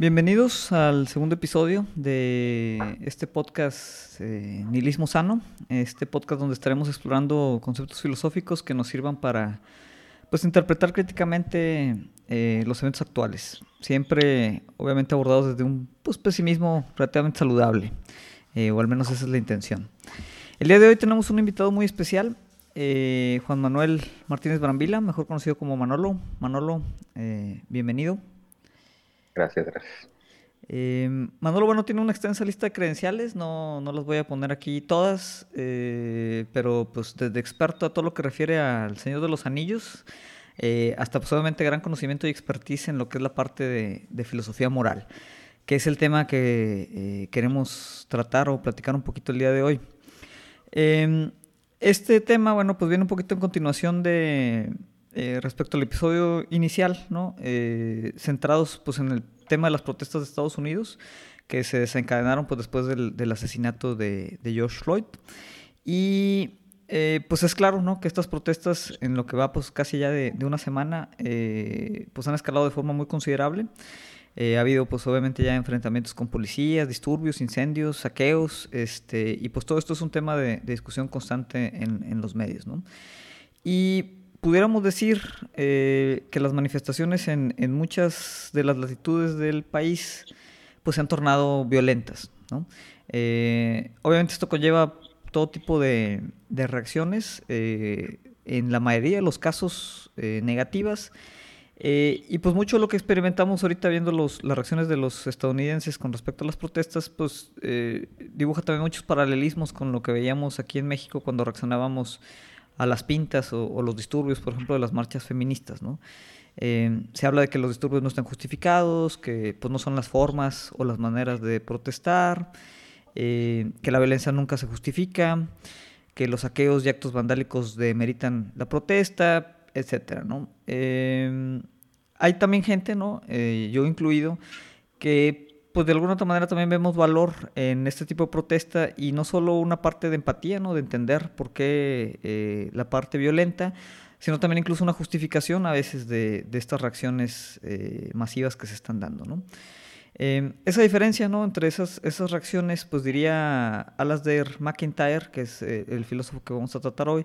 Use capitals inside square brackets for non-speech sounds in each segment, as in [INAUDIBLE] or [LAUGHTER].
Bienvenidos al segundo episodio de este podcast eh, Nihilismo Sano, este podcast donde estaremos explorando conceptos filosóficos que nos sirvan para pues, interpretar críticamente eh, los eventos actuales, siempre obviamente abordados desde un pues, pesimismo relativamente saludable, eh, o al menos esa es la intención. El día de hoy tenemos un invitado muy especial, Juan Manuel Martínez Brambila, mejor conocido como Manolo. Manolo, bienvenido. Gracias, gracias. Eh, Manolo, bueno, tiene una extensa lista de credenciales, no, no las voy a poner aquí todas, eh, pero pues desde experto a todo lo que refiere al Señor de los Anillos, eh, hasta posiblemente gran conocimiento y expertise en lo que es la parte de, filosofía moral, que es el tema que queremos tratar o platicar un poquito el día de hoy. Em, este tema, bueno, pues viene un poquito en continuación de respecto al episodio inicial, ¿no? centrados pues en el tema de las protestas de Estados Unidos que se desencadenaron pues, después del, asesinato de, George Floyd. Y eh, pues es claro, ¿no? Que estas protestas, en lo que va pues casi ya de, una semana, eh, pues han escalado de forma muy considerable. Eh, ha habido pues obviamente ya enfrentamientos con policías, disturbios, incendios, saqueos, este, y pues todo esto es un tema de, discusión constante en, los medios, ¿no? Y pudiéramos decir eh, que las manifestaciones en, muchas de las latitudes del país pues se han tornado violentas. Eh, obviamente esto conlleva todo tipo de, reacciones, eh, en la mayoría de los casos negativas, y pues mucho de lo que experimentamos ahorita viendo las reacciones de los estadounidenses con respecto a las protestas, pues dibuja también muchos paralelismos con lo que veíamos aquí en México cuando reaccionábamos a las pintas o, los disturbios, por ejemplo, de las marchas feministas, ¿no? Eh, se habla de que los disturbios no están justificados, que pues, no son las formas o las maneras de protestar, eh, que la violencia nunca se justifica, que los saqueos y actos vandálicos demeritan la protesta, etcétera, ¿no? Eh, hay también gente, ¿no? yo incluido, que pues de alguna otra manera también vemos valor en este tipo de protesta y no solo una parte de empatía, ¿no? De entender por qué eh, la parte violenta, sino también incluso una justificación a veces de, estas reacciones eh, masivas que se están dando. Em, esa diferencia, ¿no? Entre esas, reacciones, pues diría Alasdair McIntyre, que es eh, el filósofo que vamos a tratar hoy,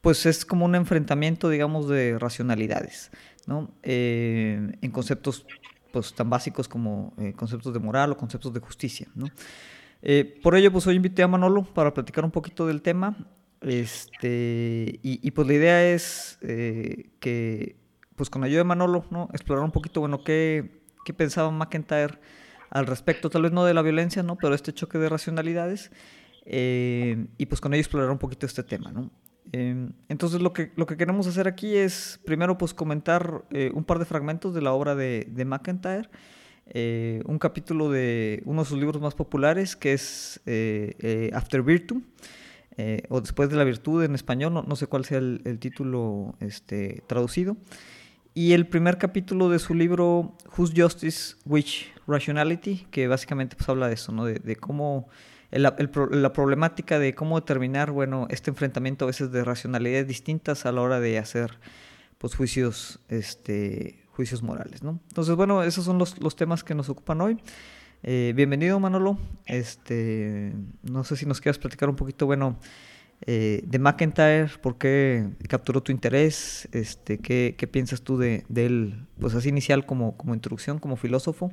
pues es como un enfrentamiento, digamos, de racionalidades, ¿no? en conceptos pues, tan básicos como eh, conceptos de moral o conceptos de justicia. ¿no? Eh, por ello, pues hoy invité a Manolo para platicar un poquito del tema. Este, y, pues la idea es eh, que, pues con ayuda de Manolo, ¿no? explorar un poquito, bueno, qué, qué pensaba McIntyre al respecto, tal vez no de la violencia, ¿no? pero este choque de racionalidades. y pues con ello explorar un poquito este tema. ¿no? Em, entonces lo que, lo que queremos hacer aquí es primero pues comentar eh, un par de fragmentos de la obra de, de McIntyre, eh, un capítulo de uno de sus libros más populares que es eh, After Virtue, o Después de la Virtud en español, no, sé cuál sea el, título este, traducido, y el primer capítulo de su libro Whose Justice, Which Rationality, que básicamente pues habla de eso, ¿no? de, de cómo la problemática de cómo determinar, bueno, este enfrentamiento a veces de racionalidades distintas a la hora de hacer pues juicios, este, juicios morales, ¿no? Entonces, bueno, esos son los, los temas que nos ocupan hoy. Eh, bienvenido, Manolo. Este, no sé si nos quieras platicar un poquito, bueno, eh, de McIntyre, por qué capturó tu interés, este, qué, qué piensas tú de, de, él, pues así inicial como, como introducción, como filósofo.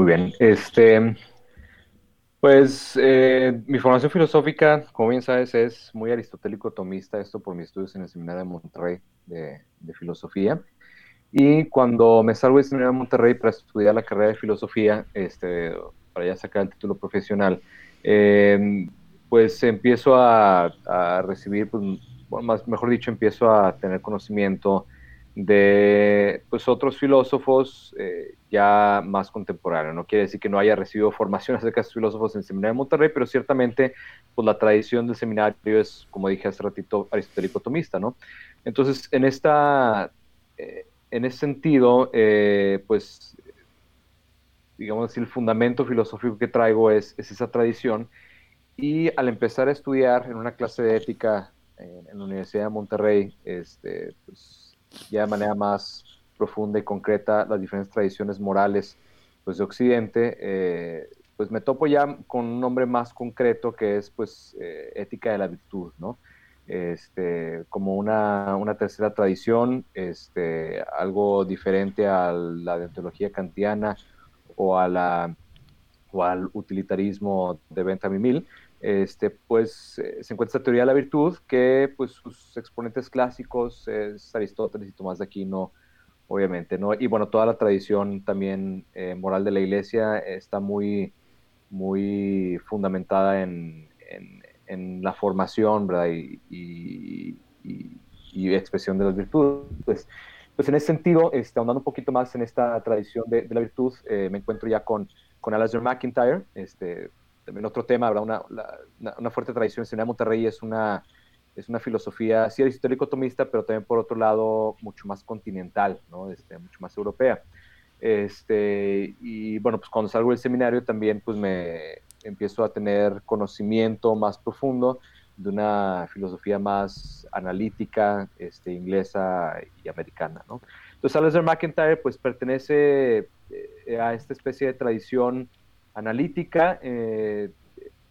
Muy bien. Este, pues eh, mi formación filosófica, como bien sabes, es muy aristotélico tomista, esto por mis estudios en el Seminario de Monterrey de, filosofía. Y cuando me salgo del Seminario de Monterrey para estudiar la carrera de filosofía, este, para ya sacar el título profesional, em, pues empiezo a, recibir, pues, más, mejor dicho, empiezo a tener conocimiento de pues, otros filósofos eh, ya más contemporáneos. No quiere decir que no haya recibido formación acerca de estos filósofos en el Seminario de Monterrey, pero ciertamente pues, la tradición del seminario es, como dije hace ratito, aristotélico-tomista. ¿no? Entonces, en, esta, eh, en ese sentido, eh, pues, digamos así, el fundamento filosófico que traigo es, es, esa tradición. Y al empezar a estudiar en una clase de ética en, la Universidad de Monterrey, este, pues, ya de manera más profunda y concreta las diferentes tradiciones morales pues, de Occidente, eh, pues me topo ya con un nombre más concreto que es pues eh, ética de la virtud, ¿no? Este, como una, una, tercera tradición, este, algo diferente a la deontología kantiana o, a la, o al utilitarismo de Bentham Mill, este, pues eh, se encuentra esta teoría de la virtud que pues sus exponentes clásicos es Aristóteles y Tomás de Aquino, obviamente, ¿no? Y bueno, toda la tradición también eh, moral de la iglesia está muy, muy fundamentada en, la formación. Y, expresión de las virtudes. Pues, en ese sentido, este, un poquito más en esta tradición de, de la virtud, eh, me encuentro ya con, con Alasdair McIntyre, este, también otro tema, ¿verdad? Una, una, fuerte tradición en de Monterrey es una, es una filosofía, sí aristótico-tomista, pero también por otro lado mucho más continental, ¿no? Este, mucho más europea. Este, y bueno, pues cuando salgo del seminario también pues me empiezo a tener conocimiento más profundo de una filosofía más analítica, este, inglesa y americana, ¿no? Entonces, Alasdair McIntyre pues pertenece eh, a esta especie de tradición analítica. Eh,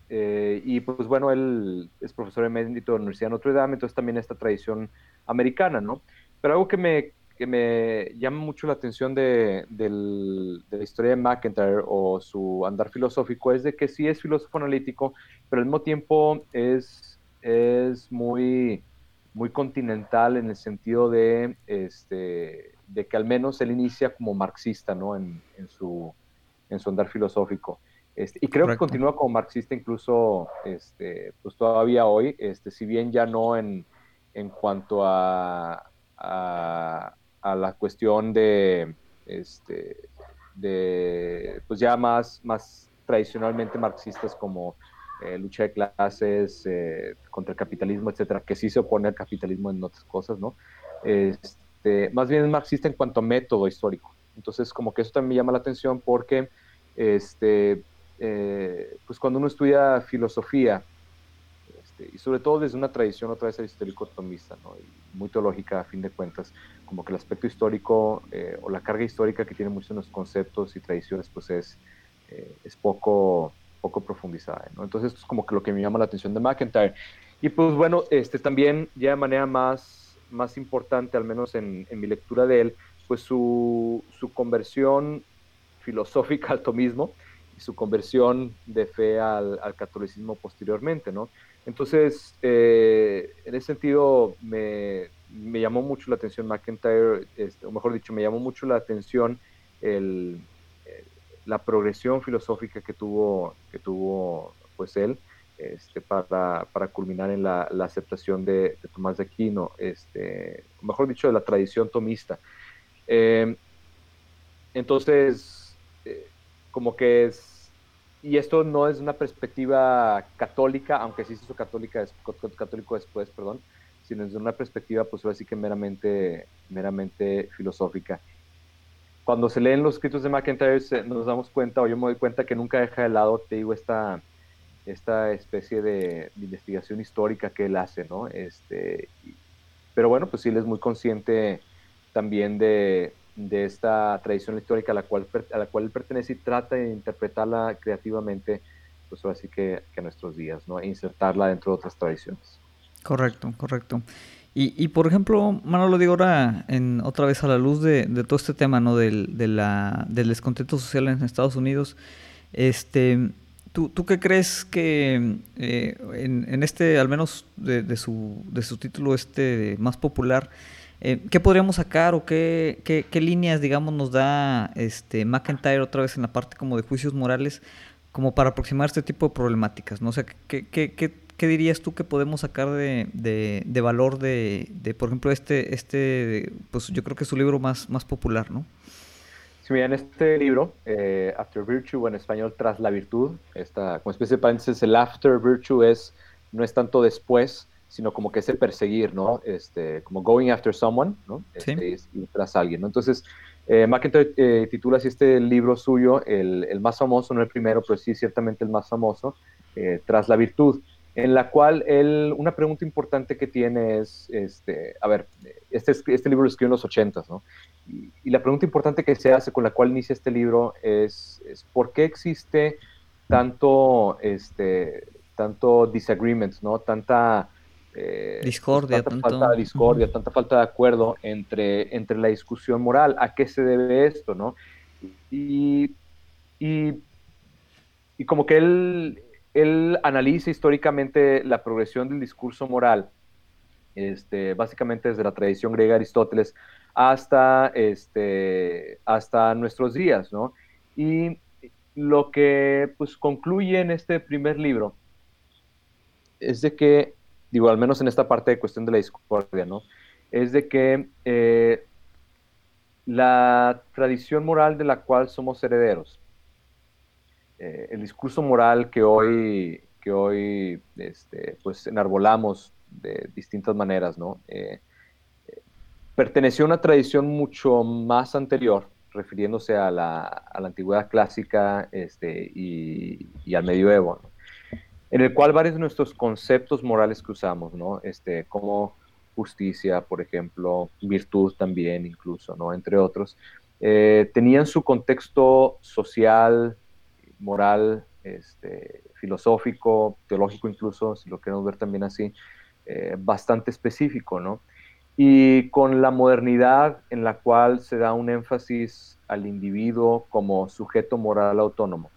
eh, y pues bueno, él es profesor emérito de la Universidad de Notre Dame, entonces también esta tradición americana, ¿no? Pero algo que me, que me llama mucho la atención de, la historia de McIntyre o su andar filosófico es de que sí es filósofo analítico, pero al mismo tiempo es, es muy, muy continental en el sentido de, este, de que al menos él inicia como marxista, ¿no? En, en su, en su andar filosófico. Este, y creo que continúa como marxista incluso este, pues todavía hoy, este, si bien ya no en, en cuanto a, a, la cuestión de, este, de, pues ya más, más tradicionalmente marxistas como eh, lucha de clases eh, contra el capitalismo, etcétera, que sí se opone al capitalismo en otras cosas, ¿no? Este, más bien es marxista en cuanto a método histórico. Entonces, como que eso también me llama la atención porque, este, eh, pues cuando uno estudia filosofía, este, y sobre todo desde una tradición otra vez aristotélico-tomista, ¿no? y muy teológica a fin de cuentas, como que el aspecto histórico eh, o la carga histórica que tiene muchos de los conceptos y tradiciones, pues es, eh, es poco, poco profundizada. ¿no? Entonces, esto es como que lo que me llama la atención de McIntyre. Y pues bueno, este, también ya de manera más, más importante, al menos en, en mi lectura de él, pues su, su conversión filosófica al tomismo y su conversión de fe al, al catolicismo posteriormente, ¿no? Entonces, eh, en ese sentido, me, me, llamó mucho la atención McIntyre, este, o mejor dicho, me llamó mucho la atención el, la progresión filosófica que tuvo, que tuvo pues él, este, para, para, culminar en la, aceptación de, de, Tomás de Aquino, este, mejor dicho, de la tradición tomista. Eh, entonces, eh, como que es, y esto no es una perspectiva católica, aunque sí se hizo católica, católico después, perdón, sino es una perspectiva, pues así que meramente, meramente filosófica. Cuando se leen los escritos de McIntyre nos damos cuenta, o yo me doy cuenta que nunca deja de lado, te digo, esta, esta especie de, investigación histórica que él hace, ¿no? Este, pero bueno, pues sí, él es muy consciente también de, de esta tradición histórica a la cual, a la cual él pertenece y trata de interpretarla creativamente, pues así que, que a nuestros días, ¿no? Insertarla dentro de otras tradiciones. Correcto, correcto. Y, y por ejemplo, Manolo, digo ahora, en, otra vez a la luz de, de todo este tema, ¿no? Del, de la, del descontento social en Estados Unidos, este, ¿tú, tú qué crees que eh, en, en, este, al menos de, de, su, de su título este más popular, eh, ¿Qué podríamos sacar o qué, líneas, digamos, nos da este McIntyre otra vez en la parte como de juicios morales como para aproximar este tipo de problemáticas? ¿no? O ¿qué, dirías tú que podemos sacar de, valor de, por ejemplo, este, este, pues yo creo que es su libro más, popular, ¿no? Sí, mira, en este libro, eh, After Virtue, en español, Tras la Virtud, esta, como especie de paréntesis, el After Virtue es, no es tanto después, sino como que es el perseguir, ¿no? Este, como going after someone, ¿no? Este, ir tras alguien, ¿no? Entonces, eh, McIntyre eh, titula así este libro suyo, el, el, más famoso, no el primero, pero sí ciertamente el más famoso, eh, Tras la Virtud. en la cual él, una pregunta importante que tiene es, este, a ver, este, este libro lo escribió en los ochentas, ¿no? Y, la pregunta importante que se hace con la cual inicia este libro es, es ¿por qué existe tanto, este, tanto disagreements, ¿no? Tanta... Eh, discordia, tanta falta de discordia, tanta falta de acuerdo entre, entre la discusión moral. ¿A qué se debe esto, no? Y, y, y como que él, él analiza históricamente la progresión del discurso moral, este, básicamente desde la tradición griega de Aristóteles hasta, este, hasta nuestros días, ¿no? Y lo que pues concluye en este primer libro es de que, digo, al menos en esta parte de cuestión de la discordia, ¿no? Es de que eh, la tradición moral de la cual somos herederos, eh, el discurso moral que hoy, que hoy este, pues enarbolamos de distintas maneras, ¿no? Eh, perteneció a una tradición mucho más anterior, refiriéndose a la, a la antigüedad clásica este, y, al medioevo, en el cual varios de nuestros conceptos morales que usamos, ¿no? este, como justicia, por ejemplo, virtud también incluso, ¿no? entre otros, eh, tenían su contexto social, moral, este, filosófico, teológico incluso, si lo queremos ver también así, eh, bastante específico, ¿no? Y con la modernidad en la cual se da un énfasis al individuo como sujeto moral autónomo,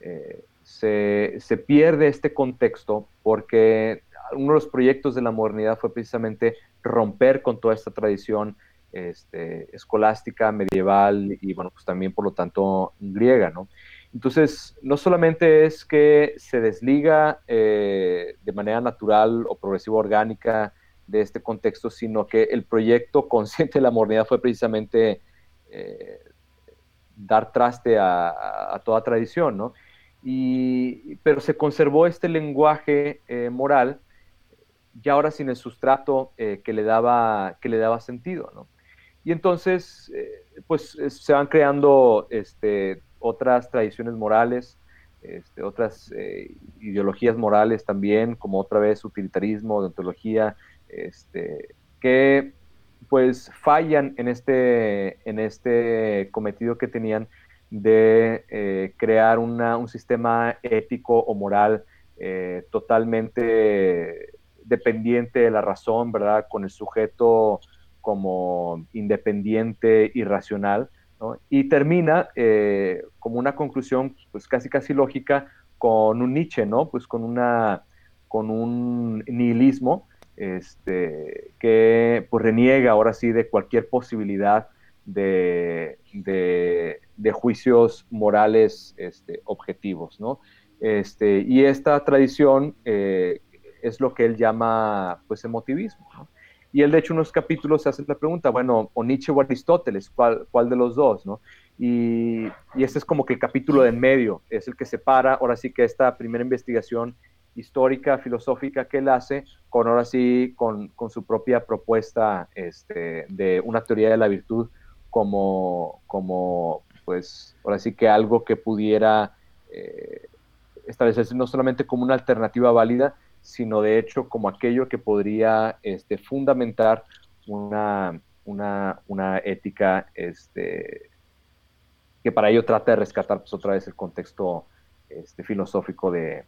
eh, se, se, pierde este contexto porque uno de los proyectos de la modernidad fue precisamente romper con toda esta tradición este, escolástica, medieval y, bueno, pues también por lo tanto griega, ¿no? Entonces, no solamente es que se desliga eh, de manera natural o progresiva orgánica de este contexto, sino que el proyecto consciente de la modernidad fue precisamente eh, dar traste a, toda tradición, ¿no? Y, pero se conservó este lenguaje eh, moral, ya ahora sin el sustrato que, le daba, que le daba sentido, ¿no? Y entonces, pues se van creando este, otras tradiciones morales, este, otras eh, ideologías morales también, como otra vez utilitarismo, deontología, este, que pues fallan en este, en este cometido que tenían de eh, crear un sistema ético o moral eh, totalmente dependiente de la razón, ¿verdad? Con el sujeto como independiente y racional, y termina eh, como una conclusión, pues casi casi lógica, con un Nietzsche, ¿no? Pues con una con un nihilismo este, que pues reniega ahora sí de cualquier posibilidad de, de, juicios morales este, objetivos, ¿no? Este, y esta tradición eh, es lo que él llama pues emotivismo, ¿no? Y él, de hecho, en unos capítulos se hace la pregunta, bueno, o Nietzsche o Aristóteles, ¿cuál, cuál de los dos? ¿no? Y, y, este es como que el capítulo de en medio, es el que separa, ahora sí que esta primera investigación histórica, filosófica que él hace, con ahora sí, con, con su propia propuesta este, de una teoría de la virtud como, como, pues, ahora sí que algo que pudiera eh, establecerse no solamente como una alternativa válida, sino de hecho como aquello que podría este, fundamentar una, una, ética este, que para ello trata de rescatar pues, otra vez el contexto este, filosófico de,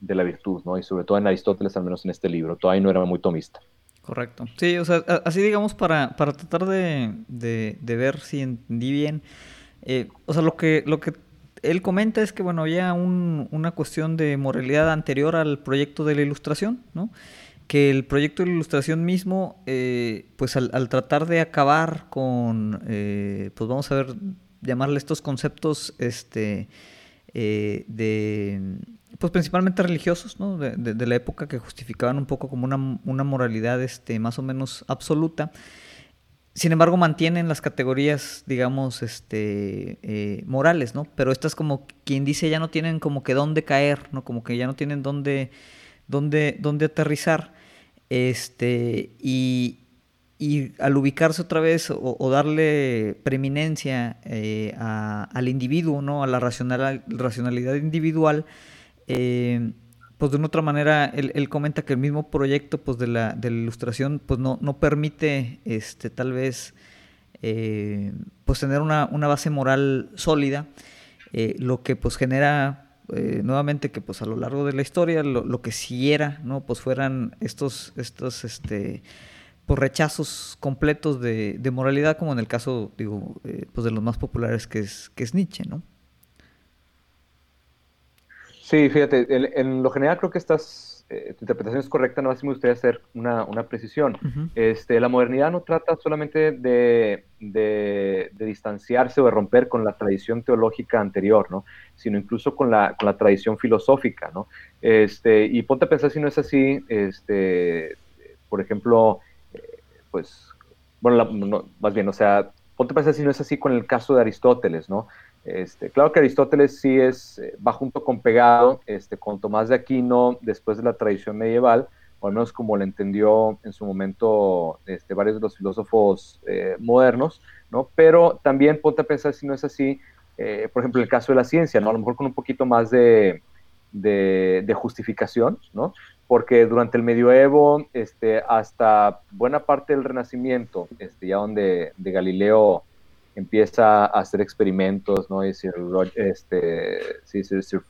la virtud, ¿no? Y sobre todo en Aristóteles, al menos en este libro, todavía no era muy tomista. Correcto. Sí, o sea, así digamos para, para tratar de, ver si entendí bien. Eh, o sea, lo que, lo que él comenta es que, bueno, había una cuestión de moralidad anterior al proyecto de la ilustración, ¿no? Que el proyecto de la ilustración mismo, eh, pues al, tratar de acabar con, eh, pues vamos a ver, llamarle estos conceptos, este, eh, de, pues principalmente religiosos, ¿no? De, la época que justificaban un poco como una, una moralidad, este, más o menos absoluta sin embargo, mantienen las categorías, digamos, este, eh, morales, ¿no? Pero estas como quien dice ya no tienen como que dónde caer, ¿no? Como que ya no tienen dónde, dónde, dónde aterrizar. Este, y, y al ubicarse otra vez o, darle preeminencia eh, al individuo, ¿no? A la racionalidad individual, eh, pues de una otra manera, él, comenta que el mismo proyecto pues de la, ilustración pues no, no permite este, tal vez eh, pues tener una, una, base moral sólida, eh, lo que pues genera nuevamente que pues a lo largo de la historia lo, lo, que siguiera, ¿no? Pues fueran estos, estos este, pues rechazos completos de, de moralidad, como en el caso, digo, pues de los más populares que es, que es Nietzsche, ¿no? Sí, fíjate, en, lo general creo que estás, eh, tu interpretación es correcta, no así me gustaría hacer una, una precisión. este, la modernidad no trata solamente de, de, distanciarse o de romper con la tradición teológica anterior, ¿no? sino incluso con la, con la tradición filosófica. ¿no? Este, y ponte a pensar si no es así, este, por ejemplo, eh, pues, bueno, más bien, o sea, ponte a pensar si no es así con el caso de Aristóteles, ¿no? Este, claro que Aristóteles sí es, eh, va junto con pegado este, con Tomás de Aquino después de la tradición medieval, o al menos como lo entendió en su momento este, varios de los filósofos eh, modernos, ¿no? Pero también ponte a pensar si no es así, eh, por ejemplo, el caso de la ciencia, ¿no? A lo mejor con un poquito más de, de, justificación, ¿no? Porque durante el medioevo, este, hasta buena parte del Renacimiento, este, ya donde de Galileo empieza a hacer experimentos, ¿no? Y decir, este, sí, Sir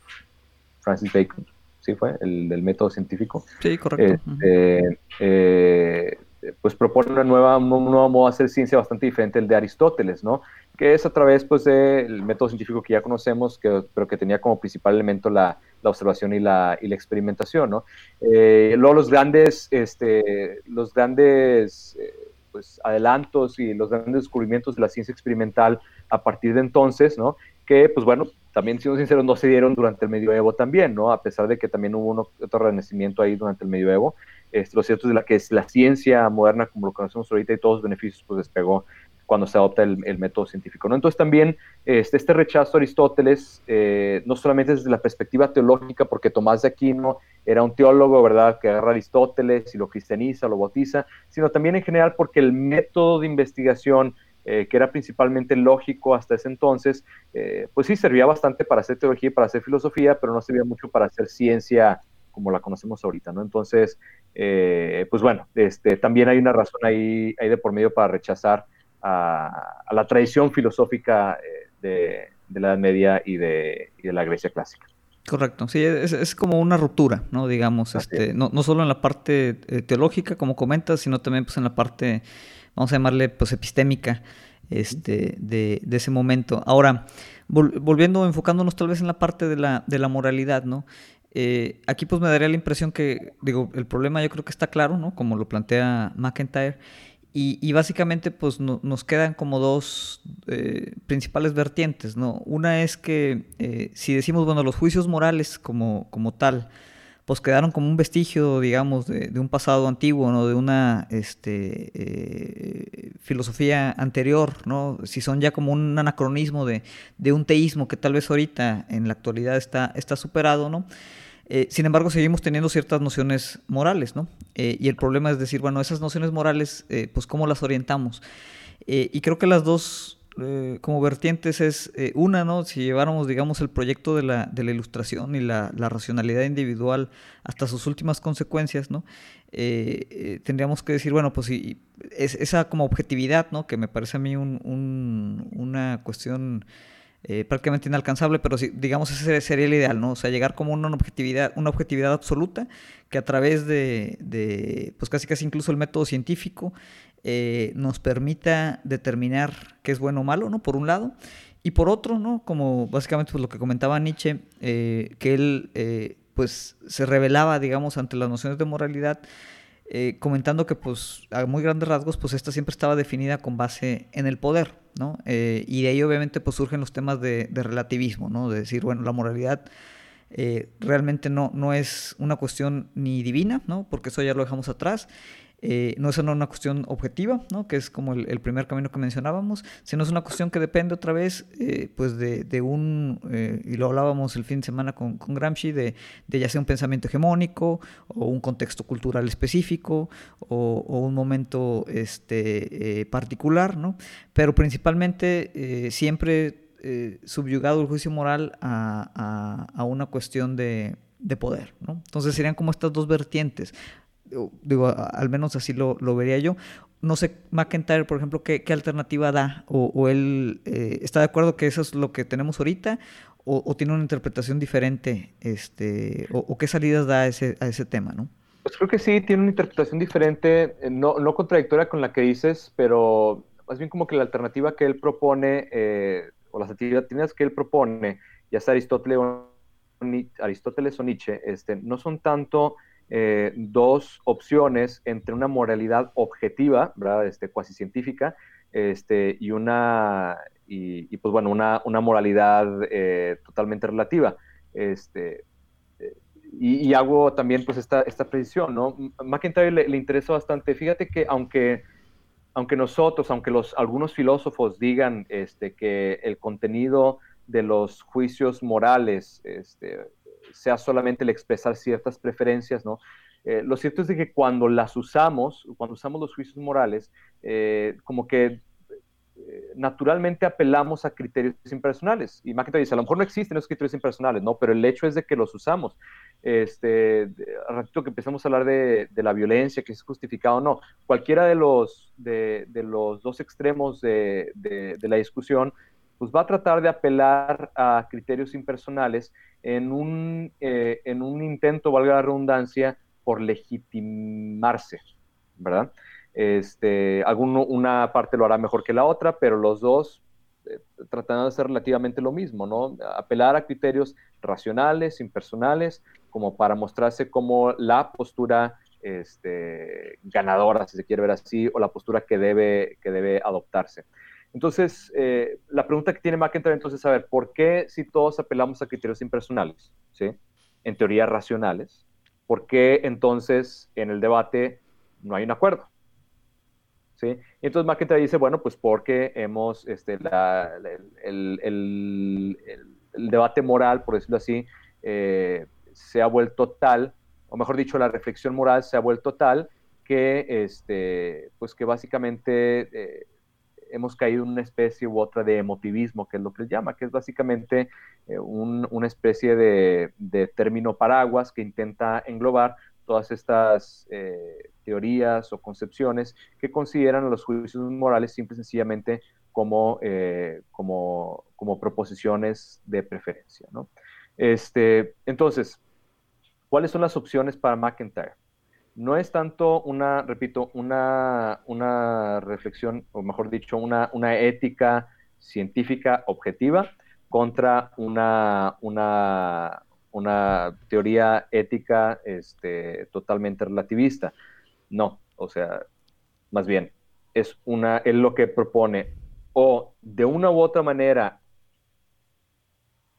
Francis Bacon, ¿sí fue? El del método científico. Sí, correcto. Este, eh, pues propone una nueva, un nuevo modo de hacer ciencia bastante diferente al de Aristóteles, ¿no? Que es a través, pues, del método científico que ya conocemos, que, pero que tenía como principal elemento la, la observación y la, y la experimentación, ¿no? Eh, luego los grandes, este, los grandes... Eh, pues, adelantos y los grandes descubrimientos de la ciencia experimental a partir de entonces, ¿no? Que, pues bueno, también siendo sinceros, no se dieron durante el medioevo también, ¿no? A pesar de que también hubo otro renacimiento ahí durante el medioevo. Este, lo cierto es de la que es la ciencia moderna, como lo conocemos ahorita, y todos los beneficios, pues despegó cuando se adopta el, método científico. Entonces también este, este rechazo a Aristóteles, eh, no solamente desde la perspectiva teológica, porque Tomás de Aquino era un teólogo, ¿verdad?, que agarra Aristóteles y lo cristianiza, lo bautiza, sino también en general porque el método de investigación, eh, que era principalmente lógico hasta ese entonces, eh, pues sí servía bastante para hacer teología y para hacer filosofía, pero no servía mucho para hacer ciencia como la conocemos ahorita, ¿no? Entonces, pues bueno, este, también hay una razón ahí, ahí de por medio para rechazar a, la tradición filosófica eh, de, la Edad Media y de, la Grecia clásica. Correcto, sí, es, como una ruptura, ¿no? Digamos, este, no, no, solo en la parte eh, teológica, como comentas, sino también pues, en la parte, vamos a llamarle, pues epistémica este, de, ese momento. Ahora, volviendo, enfocándonos tal vez en la parte de la, de la moralidad, ¿no? Eh, aquí pues me daría la impresión que, digo, el problema yo creo que está claro, ¿no? Como lo plantea McIntyre, y, básicamente pues nos quedan como dos eh, principales vertientes, ¿no? Una es que eh, si decimos, bueno, los juicios morales como, como tal, pues quedaron como un vestigio, digamos, de, un pasado antiguo, ¿no? De una este, eh, filosofía anterior, ¿no? Si son ya como un anacronismo de, de, un teísmo que tal vez ahorita en la actualidad está, está superado, ¿no? Eh, sin embargo, seguimos teniendo ciertas nociones morales, ¿no? Eh, y el problema es decir, bueno, esas nociones morales, eh, pues cómo las orientamos. y creo que las dos como vertientes es una, ¿no? Si lleváramos, digamos, el proyecto de la, de la ilustración y la, racionalidad individual hasta sus últimas consecuencias, ¿no? tendríamos que decir, bueno, pues si es, esa como objetividad, ¿no? Que me parece a mí un, un, una cuestión eh, prácticamente inalcanzable, pero digamos ese sería el ideal, ¿no? O sea, llegar como una objetividad, una objetividad absoluta que a través de, pues casi casi incluso el método científico eh, nos permita determinar qué es bueno o malo, ¿no? Por un lado. Y por otro, ¿no? Como básicamente pues, lo que comentaba Nietzsche, eh, que él pues se revelaba, digamos, ante las nociones de moralidad, eh, comentando que pues a muy grandes rasgos pues esta siempre estaba definida con base en el poder, ¿no? Eh, y de ahí obviamente pues surgen los temas de, relativismo, ¿no? De decir, bueno, la moralidad eh, realmente no, no es una cuestión ni divina, ¿no? Porque eso ya lo dejamos atrás, eh, no es una cuestión objetiva, ¿no? que es como el, primer camino que mencionábamos, sino es una cuestión que depende otra vez eh, pues de, un, eh, y lo hablábamos el fin de semana con, Gramsci, de, ya sea un pensamiento hegemónico o un contexto cultural específico o, un momento este, particular, ¿no? pero principalmente siempre subyugado el juicio moral a, una cuestión de, de poder, ¿no? Entonces serían como estas dos vertientes. Digo, al menos así lo, lo vería yo. No sé, McIntyre, por ejemplo, qué, qué alternativa da, o, él eh, está de acuerdo que eso es lo que tenemos ahorita, o, o tiene una interpretación diferente, este, o, qué salidas da a ese, a ese tema, ¿no? Pues creo que sí, tiene una interpretación diferente, eh, no, no contradictoria con la que dices, pero más bien como que la alternativa que él propone, eh, o las alternativas que él propone, ya sea Aristóteles o, Aristóteles o Nietzsche, este, no son tanto eh, dos opciones entre una moralidad objetiva, ¿verdad? Este, cuasi científica, este, y una, y, pues bueno, una, una moralidad eh, totalmente relativa. Este, y, y, hago también pues esta, esta precisión, ¿no? McIntyre le, le interesó bastante. Fíjate que aunque aunque nosotros, aunque los, algunos filósofos digan este, que el contenido de los juicios morales este, sea solamente el expresar ciertas preferencias, ¿no? Eh, lo cierto es de que cuando las usamos, cuando usamos los juicios morales, eh, como que eh, naturalmente apelamos a criterios impersonales. Y McIntyre dice, a lo mejor no existen esos criterios impersonales, ¿no? Pero el hecho es de que los usamos. Este, al ratito que empezamos a hablar de, la violencia, que es justificado o no, cualquiera de los, de, los dos extremos de, la discusión, pues va a tratar de apelar a criterios impersonales en un, eh, en un intento, valga la redundancia, por legitimarse, ¿verdad? Este, alguno, una parte lo hará mejor que la otra, pero los dos eh, de hacer relativamente lo mismo, ¿no? Apelar a criterios racionales, impersonales, como para mostrarse como la postura este, ganadora, si se quiere ver así, o la postura que debe, que debe adoptarse. Entonces, eh, la pregunta que tiene McIntyre entonces es saber, ¿por qué si todos apelamos a criterios impersonales, ¿sí? en teoría racionales, por qué entonces en el debate no hay un acuerdo? ¿Sí? Y entonces McIntyre dice, bueno, pues porque hemos, este, la, el, el, el, debate moral, por decirlo así, eh, se ha vuelto tal, o mejor dicho, la reflexión moral se ha vuelto tal que, este, pues que básicamente eh, hemos caído en una especie u otra de emotivismo, que es lo que él llama, que es básicamente eh, un, una especie de, término paraguas que intenta englobar todas estas eh, teorías o concepciones que consideran los juicios morales simple y sencillamente como, eh, proposiciones de preferencia. Este, entonces, ¿cuáles son las opciones para McIntyre? No es tanto una, repito, una, una reflexión, o mejor dicho, una, una ética científica objetiva contra una, una, una teoría ética este, totalmente relativista. No, o sea, más bien, es una, él lo que propone, o de una u otra manera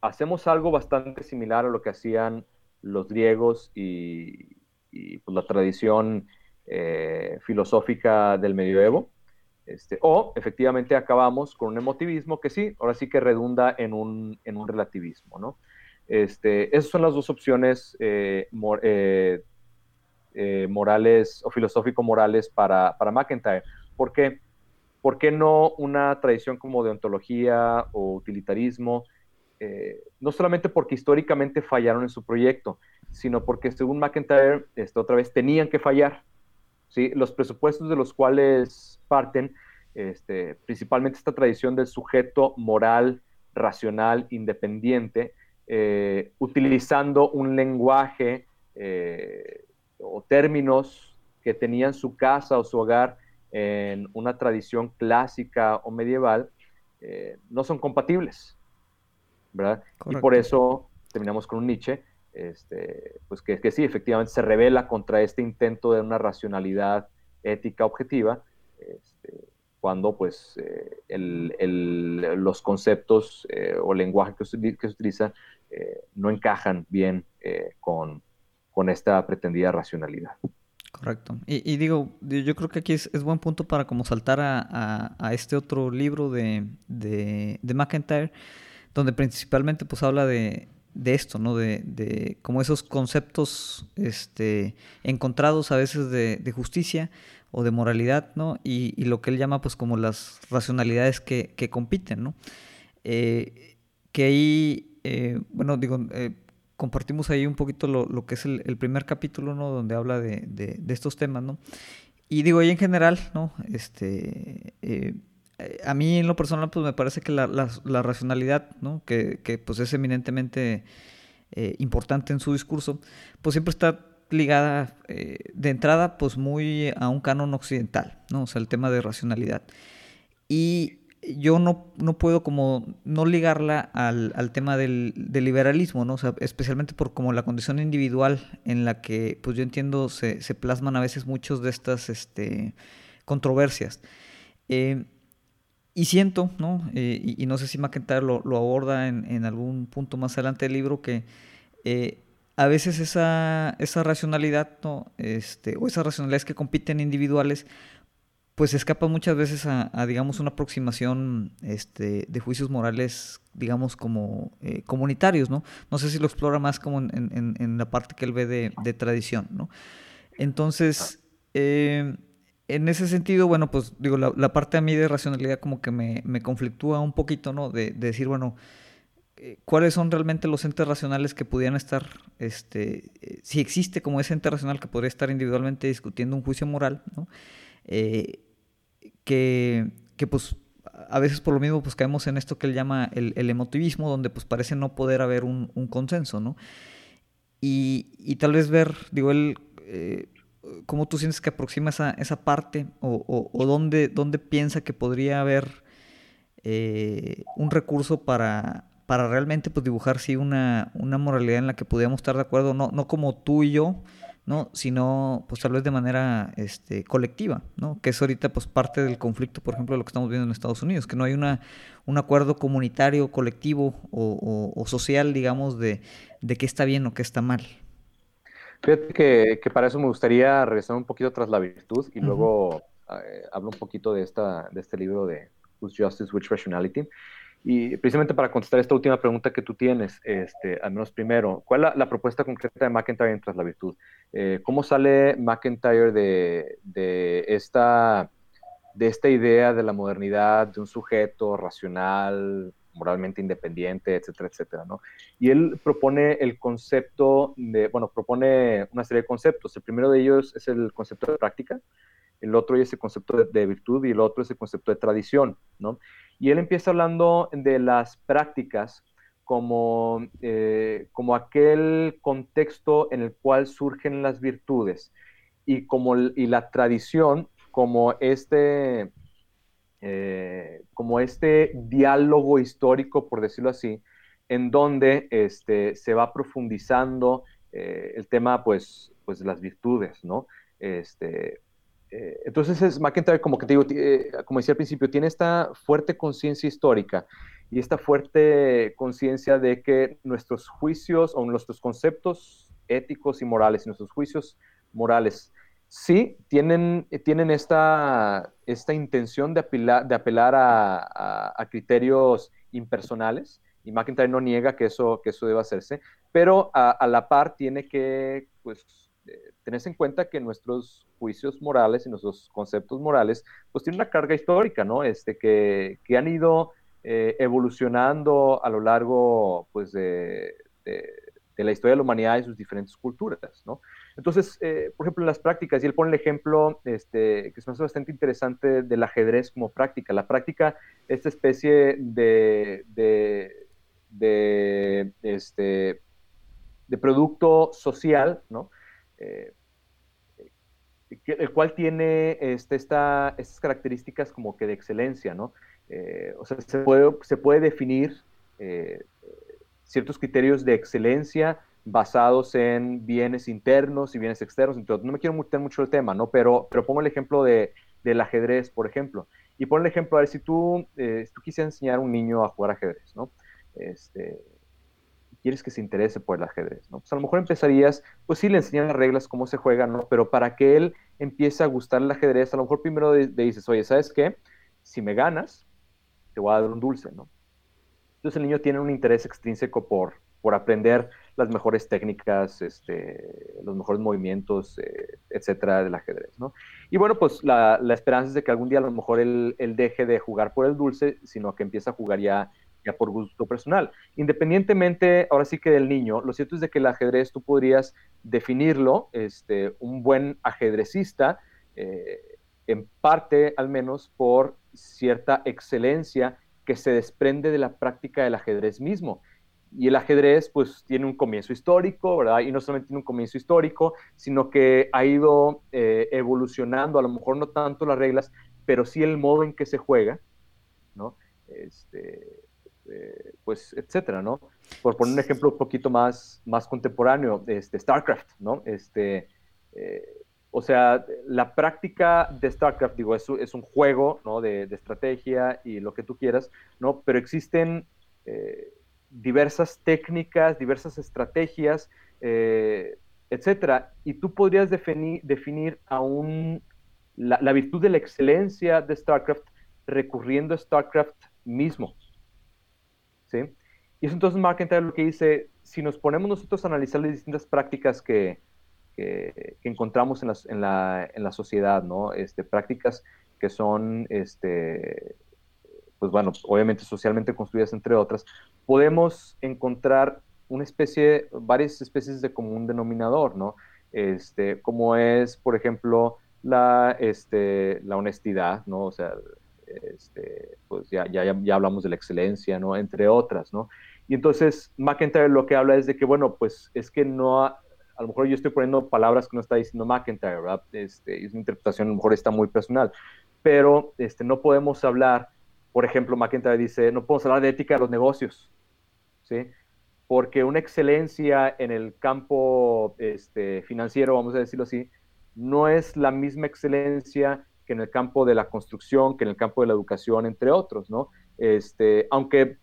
hacemos algo bastante similar a lo que hacían los griegos y, y pues, la tradición eh, filosófica del medioevo, este, o efectivamente acabamos con un emotivismo que sí, ahora sí que redunda en un, en un relativismo, ¿no? Este, esas son las dos opciones eh, eh, morales o filosófico-morales para, para McIntyre. ¿Por qué? ¿Por qué no una tradición como de ontología o utilitarismo? Eh, no solamente porque históricamente fallaron en su proyecto, sino porque según McIntyre, este, otra vez, tenían que fallar. ¿sí? Los presupuestos de los cuales parten, este, principalmente esta tradición del sujeto moral, racional, independiente, eh, utilizando un lenguaje eh, o términos que tenían su casa o su hogar en una tradición clásica o medieval, no son compatibles. ¿Verdad? Y por eso terminamos con un Nietzsche, este, pues que, que, sí, efectivamente se revela contra este intento de una racionalidad ética objetiva, este, cuando pues eh, el, el, los conceptos eh, o lenguaje que se, que se utiliza eh, no encajan bien eh, con, con, esta pretendida racionalidad. Correcto. Y, y digo, yo creo que aquí es, es, buen punto para como saltar a, a, a este otro libro de, de, de McIntyre, donde principalmente pues habla de, de esto, ¿no? De, de, como esos conceptos este, encontrados a veces de, de justicia o de moralidad, ¿no? Y, lo que él llama pues como las racionalidades que, que compiten, ¿no? Eh, que ahí, eh, bueno, digo, eh, compartimos ahí un poquito lo, que es el, primer capítulo, ¿no? Donde habla de, de, estos temas, ¿no? Y digo, ahí en general, ¿no? Este, a mí en lo personal, pues me parece que la, la, racionalidad, ¿no? Que, que, pues es eminentemente eh, importante en su discurso, pues siempre está ligada eh, de entrada, pues muy a un canon occidental, ¿no? O sea, el tema de racionalidad. Y yo no, no puedo como no ligarla al, al tema del, del, liberalismo, ¿no? O sea, especialmente por como la condición individual en la que, pues yo entiendo, se, se plasman a veces muchos de estas este, controversias. Eh, y siento, ¿no? Eh, y, no sé si McIntyre lo, aborda en, algún punto más adelante del libro, que eh, a veces esa, esa racionalidad, ¿no? Este, o esas racionalidades que compiten individuales, pues escapa muchas veces a, digamos, una aproximación este, de juicios morales, digamos, como eh, comunitarios, ¿no? No sé si lo explora más como en, la parte que él ve de, de tradición, ¿no? Entonces, eh, en ese sentido, bueno, pues digo, la, parte a mí de racionalidad como que me, me conflictúa un poquito, ¿no? De, de, decir, bueno, eh, ¿cuáles son realmente los entes racionales que pudieran estar, este, si existe como ese ente racional que podría estar individualmente discutiendo un juicio moral, ¿no? Eh, que, que, pues a veces por lo mismo pues caemos en esto que él llama el, emotivismo, donde pues parece no poder haber un, consenso, ¿no? Y, y, tal vez ver, digo, él, eh, cómo tú sientes que aproxima esa, esa parte o, o, o dónde, dónde, piensa que podría haber eh, un recurso para, para realmente pues, dibujar sí una, una moralidad en la que pudiéramos estar de acuerdo, no, no como tú y yo, ¿no? sino pues tal vez de manera este, colectiva, ¿no? que es ahorita pues parte del conflicto, por ejemplo, de lo que estamos viendo en Estados Unidos, que no hay una, un acuerdo comunitario, colectivo o, social, digamos, de, de qué está bien o qué está mal. Fíjate que, que, para eso me gustaría regresar un poquito tras la virtud y luego eh, hablo un poquito de, esta, de este libro de Who's Justice, Which Rationality. Y precisamente para contestar esta última pregunta que tú tienes, este, al menos primero, ¿cuál es la, propuesta concreta de McIntyre en Tras la Virtud? Eh, ¿Cómo sale McIntyre de, de, esta, de esta idea de la modernidad, de un sujeto racional, moralmente independiente, etcétera, etcétera, ¿no? Y él propone el concepto de, bueno, propone una serie de conceptos. El primero de ellos es el concepto de práctica, el otro es el concepto de, virtud y el otro es el concepto de tradición, ¿no? Y él empieza hablando de las prácticas como, eh, como aquel contexto en el cual surgen las virtudes y, como, y la tradición como este, eh, como este diálogo histórico, por decirlo así, en donde este, se va profundizando eh, el tema pues, pues, de las virtudes, ¿no? Este, eh, entonces es McIntyre, como que te digo, eh, como decía al principio, tiene esta fuerte conciencia histórica y esta fuerte conciencia de que nuestros juicios o nuestros conceptos éticos y morales nuestros juicios morales sí tienen, tienen esta, esta intención de apelar, de apelar a, criterios impersonales y McIntyre no niega que eso, que eso deba hacerse, pero a, a la par tiene que pues, tenés en cuenta que nuestros juicios morales y nuestros conceptos morales, pues tienen una carga histórica, ¿no? Este, que, que han ido eh, evolucionando a lo largo, pues, de, de, la historia de la humanidad y sus diferentes culturas, ¿no? Entonces, eh, por ejemplo, en las prácticas, y él pone el ejemplo este, que es bastante interesante del ajedrez como práctica. La práctica, esta especie de, de, este, de producto social, ¿no? Eh, el cual tiene este, esta, estas características como que de excelencia, ¿no? Eh, o sea, se puede, se puede definir eh, ciertos criterios de excelencia basados en bienes internos y bienes externos. Entonces, no me quiero meter mucho el tema, ¿no? Pero, pero pongo el ejemplo de, del ajedrez, por ejemplo. Y pongo el ejemplo, a ver, si tú, si tú quisieras enseñar a un niño a jugar ajedrez, ¿no? Este, quieres que se interese por el ajedrez, ¿no? Pues a lo mejor empezarías, pues sí, le enseñan las reglas, cómo se juega, ¿no? Pero para que él empiece a gustar el ajedrez, a lo mejor primero le dices, oye, ¿sabes qué? Si me ganas, te voy a dar un dulce, ¿no? Entonces el niño tiene un interés extrínseco por, por aprender las mejores técnicas, este, los mejores movimientos, eh, etcétera, del ajedrez, ¿no? Y bueno, pues la, la, esperanza es de que algún día a lo mejor él, deje de jugar por el dulce, sino que empiece a jugar ya ya por gusto personal. Independientemente, ahora sí que del niño, lo cierto es de que el ajedrez tú podrías definirlo, este, un buen ajedrecista, eh, en parte al menos por cierta excelencia que se desprende de la práctica del ajedrez mismo. Y el ajedrez pues tiene un comienzo histórico, ¿verdad? Y no solamente tiene un comienzo histórico, sino que ha ido eh, evolucionando, a lo mejor no tanto las reglas, pero sí el modo en que se juega, ¿no? Este, eh, pues, etcétera, ¿no? Por poner un ejemplo un poquito más, más contemporáneo, este, StarCraft, ¿no? Este, eh, o sea, la práctica de StarCraft, digo, es, es un juego, ¿no? De, estrategia y lo que tú quieras, ¿no? Pero existen eh, diversas técnicas, diversas estrategias, etcétera, y tú podrías definir, aún la, la virtud de la excelencia de StarCraft recurriendo a StarCraft mismo, y eso entonces McIntyre lo que dice, si nos ponemos nosotros a analizar las distintas prácticas que, encontramos en, la, sociedad, ¿no? Este, prácticas que son, este, pues bueno, obviamente socialmente construidas entre otras, podemos encontrar una especie, varias especies de común denominador, ¿no? Este, como es, por ejemplo, la, este, la honestidad, ¿no? O sea, este, pues ya, ya, ya hablamos de la excelencia, ¿no? Entre otras, ¿no? Y entonces McIntyre lo que habla es de que, bueno, pues es que no, a lo mejor yo estoy poniendo palabras que no está diciendo McIntyre, ¿verdad? Este, es una interpretación, a lo mejor está muy personal, pero este, no podemos hablar, por ejemplo, McIntyre dice, no podemos hablar de ética de los negocios, ¿sí? Porque una excelencia en el campo este, financiero, vamos a decirlo así, no es la misma excelencia que en el campo de la construcción, que en el campo de la educación, entre otros, ¿no? Este, aunque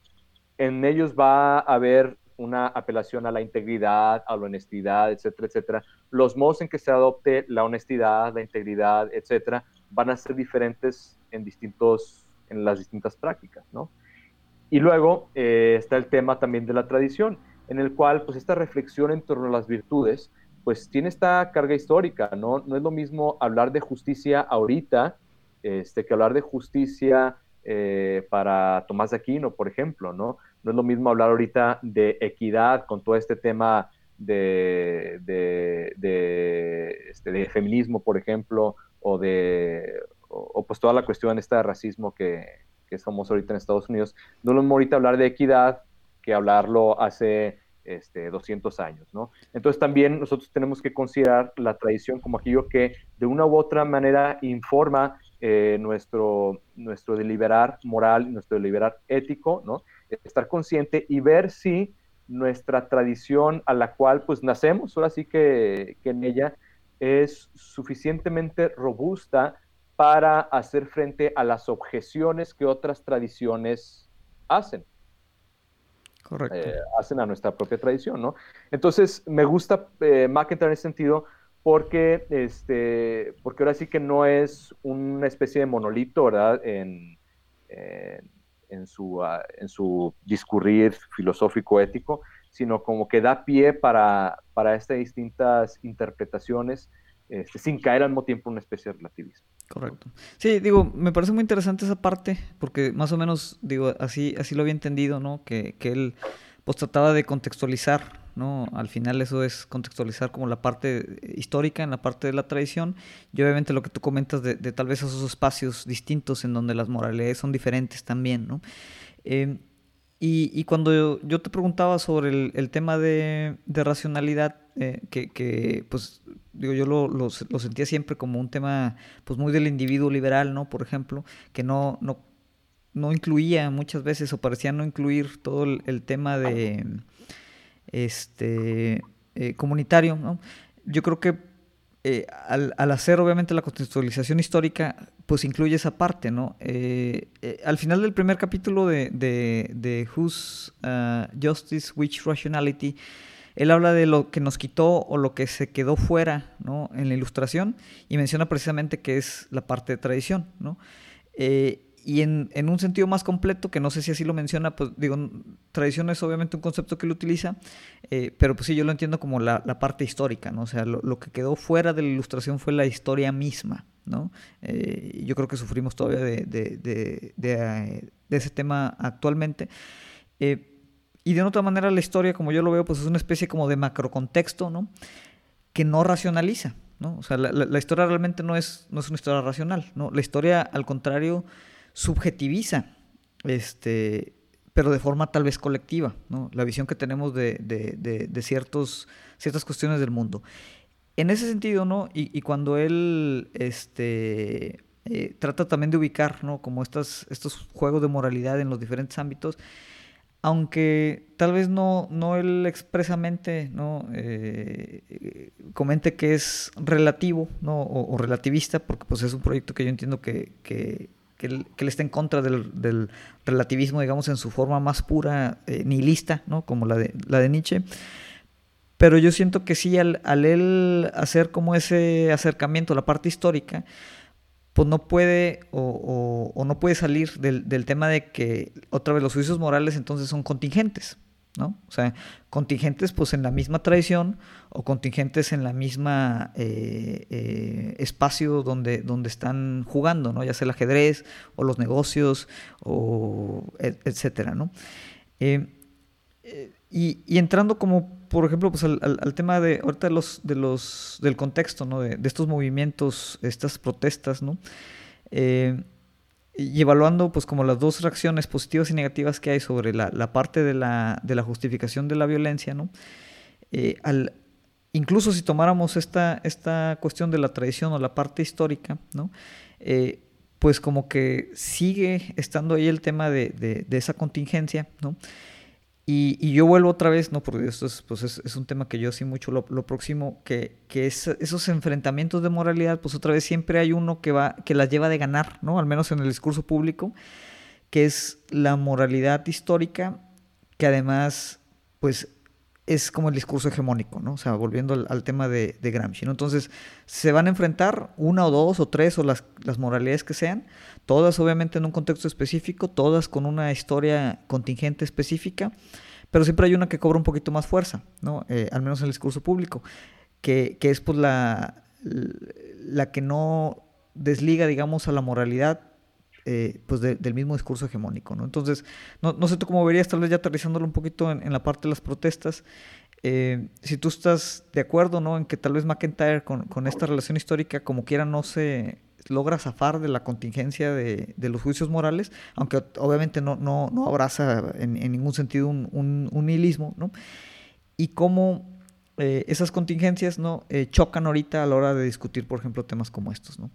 en ellos va a haber una apelación a la integridad, a la honestidad, etcétera, etcétera. Los modos en que se adopte la honestidad, la integridad, etcétera, van a ser diferentes en, distintos, en las distintas prácticas, ¿no? Y luego eh, está el tema también de la tradición, en el cual, pues, esta reflexión en torno a las virtudes pues tiene esta carga histórica, ¿no? No es lo mismo hablar de justicia ahorita este, que hablar de justicia eh, para Tomás de Aquino, por ejemplo, ¿no? No es lo mismo hablar ahorita de equidad con todo este tema de, de, este, feminismo, por ejemplo, o de, o, pues toda la cuestión esta de racismo que, que somos ahorita en Estados Unidos. No es lo mismo ahorita hablar de equidad que hablarlo hace este, 200 años, ¿no? Entonces también nosotros tenemos que considerar la tradición como aquello que de una u otra manera informa eh, nuestro, nuestro deliberar moral, nuestro deliberar ético, ¿no? Estar consciente y ver si nuestra tradición a la cual pues nacemos, ahora sí que, que en ella es suficientemente robusta para hacer frente a las objeciones que otras tradiciones hacen. Eh, hacen a nuestra propia tradición, ¿no? Entonces, me gusta eh, McIntyre en ese sentido porque, este, porque ahora sí que no es una especie de monolito, ¿verdad? En, en, su, ah, en su discurrir filosófico ético, sino como que da pie para, para estas distintas interpretaciones este, sin caer al mismo tiempo en una especie de relativismo. Correcto. Sí, digo, me parece muy interesante esa parte, porque más o menos, digo, así, así lo había entendido, ¿no? Que, que él pues trataba de contextualizar, ¿no? Al final eso es contextualizar como la parte histórica en la parte de la tradición y obviamente lo que tú comentas de, tal vez esos espacios distintos en donde las moralidades son diferentes también, ¿no? Eh, y, cuando yo, te preguntaba sobre el, tema de, racionalidad, eh, que, pues digo, yo lo, lo, sentía siempre como un tema pues muy del individuo liberal, ¿no? Por ejemplo, que no, no, no incluía muchas veces o parecía no incluir todo el, tema de este eh, comunitario, ¿no? Yo creo que eh, al, hacer obviamente la contextualización histórica, pues incluye esa parte, ¿no? Eh, eh, al final del primer capítulo de, de, Whose uh, Justice, Which Rationality, él habla de lo que nos quitó o lo que se quedó fuera, ¿no? En la ilustración y menciona precisamente que es la parte de tradición, ¿no? Y en, en, un sentido más completo, que no sé si así lo menciona, pues digo, tradición es obviamente un concepto que él utiliza, eh, pero pues sí, yo lo entiendo como la, la parte histórica, ¿no? O sea, lo, lo, que quedó fuera de la ilustración fue la historia misma, ¿no? Eh, yo creo que sufrimos todavía de, de, de, de, ese tema actualmente. Eh, y de otra manera la historia, como yo lo veo, pues es una especie como de macrocontexto, ¿no? Que no racionaliza, ¿no? O sea, la, historia realmente no es, no es una historia racional, ¿no? La historia, al contrario, subjetiviza, este, pero de forma tal vez colectiva, ¿no? La visión que tenemos de, de, de, ciertos, ciertas cuestiones del mundo. En ese sentido, ¿no? Y, cuando él, este eh, trata también de ubicar, ¿no? Como estas, estos juegos de moralidad en los diferentes ámbitos, aunque tal vez no, no él expresamente ¿no? Eh, comente que es relativo ¿no? O, relativista, porque pues es un proyecto que yo entiendo que, que, él, está en contra del, relativismo, digamos, en su forma más pura, eh, nihilista, ¿no? como la de, Nietzsche. Pero yo siento que sí, al, él hacer como ese acercamiento a la parte histórica, pues no puede o, no puede salir del, tema de que otra vez los juicios morales entonces son contingentes, ¿no? O sea, contingentes pues en la misma tradición o contingentes en la misma eh, eh, espacio donde, donde están jugando, ¿no? Ya sea el ajedrez o los negocios o etcétera, ¿no? Eh, y, y entrando como por ejemplo, pues al, tema de ahorita de los, de los, del contexto, ¿no? De, estos movimientos, estas protestas, ¿no? Y evaluando pues como las dos reacciones positivas y negativas que hay sobre la, parte de la, de la, justificación de la violencia, ¿no? Eh, al, incluso si tomáramos esta, esta cuestión de la tradición o la parte histórica, ¿no? Eh, pues como que sigue estando ahí el tema de, de, de esa contingencia, ¿no? Y, yo vuelvo otra vez, ¿no? Porque esto es, pues es, un tema que yo sí mucho lo, próximo, que, que es, esos enfrentamientos de moralidad, pues otra vez siempre hay uno que va, que las lleva de ganar, ¿no? Al menos en el discurso público, que es la moralidad histórica, que además, pues es como el discurso hegemónico, ¿no? O sea, volviendo al, tema de, Gramsci, ¿no? Entonces, se van a enfrentar una o dos o tres o las, las moralidades que sean, todas obviamente en un contexto específico, todas con una historia contingente específica, pero siempre hay una que cobra un poquito más fuerza, ¿no? Eh, al menos en el discurso público, que, que es pues la, la que no desliga, digamos, a la moralidad eh, pues del mismo discurso hegemónico. ¿no? Entonces, no, no, sé tú cómo verías, tal vez ya aterrizándolo un poquito en, la parte de las protestas, eh, si tú estás de acuerdo ¿no? en que tal vez McIntyre con, con, esta relación histórica como quiera no se logra zafar de la contingencia de, de los juicios morales, aunque obviamente no, no, no abraza en, ningún sentido un, un, nihilismo, ¿no? y cómo eh, esas contingencias ¿no? chocan ahorita a la hora de discutir, por ejemplo, temas como estos. ¿no?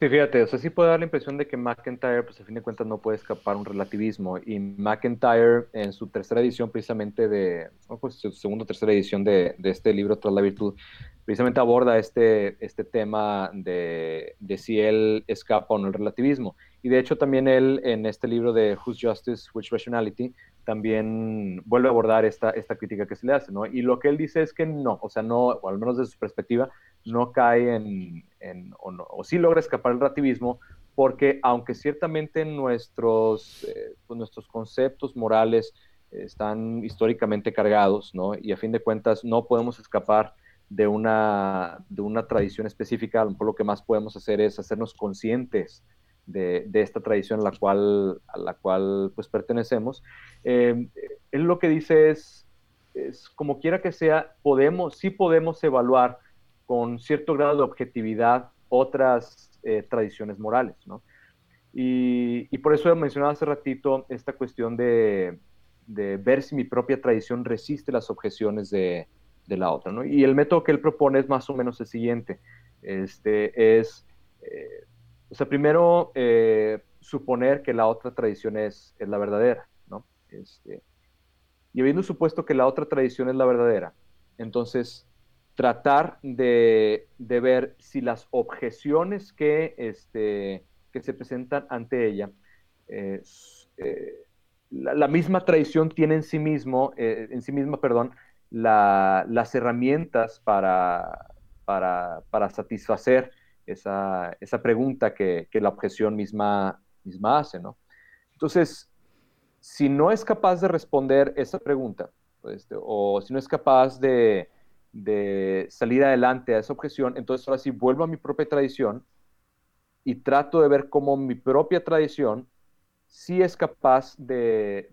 Sí, fíjate, o sea, sí puede dar la impresión de que McIntyre, pues a fin de cuentas, no puede escapar un relativismo. Y McIntyre, en su tercera edición, precisamente de, pues, su segunda o tercera edición de, de, este libro, Tras la Virtud, precisamente aborda este, este tema de, de, si él escapa o no el relativismo. Y de hecho, también él, en este libro de Whose Justice, Which Rationality, también vuelve a abordar esta, esta crítica que se le hace, ¿no? Y lo que él dice es que no, o sea, no, o al menos desde su perspectiva, no cae en, o, no, o, sí logra escapar el relativismo, porque aunque ciertamente nuestros, eh, pues nuestros conceptos morales están históricamente cargados, ¿no? Y a fin de cuentas no podemos escapar de una, de una tradición específica, lo que más podemos hacer es hacernos conscientes de, esta tradición a la cual, a la cual pues pertenecemos. Eh, él lo que dice es, es, como quiera que sea, podemos, sí podemos evaluar con cierto grado de objetividad otras eh, tradiciones morales, ¿no? Y, y, por eso he mencionado hace ratito esta cuestión de, de, ver si mi propia tradición resiste las objeciones de, de, la otra, ¿no? Y el método que él propone es más o menos el siguiente, este, es eh, o sea, primero, eh, suponer que la otra tradición es, es la verdadera, ¿no? Este, y habiendo supuesto que la otra tradición es la verdadera, entonces tratar de, de ver si las objeciones que, este, que se presentan ante ella, eh, la, misma tradición tiene en sí mismo, eh, en sí misma, perdón, la, las herramientas para, para, para satisfacer esa, esa pregunta que, que, la objeción misma, misma hace, ¿no? Entonces, si no es capaz de responder esa pregunta, este, o si no es capaz de, de, salir adelante a esa objeción, entonces ahora sí vuelvo a mi propia tradición y trato de ver cómo mi propia tradición sí es capaz de,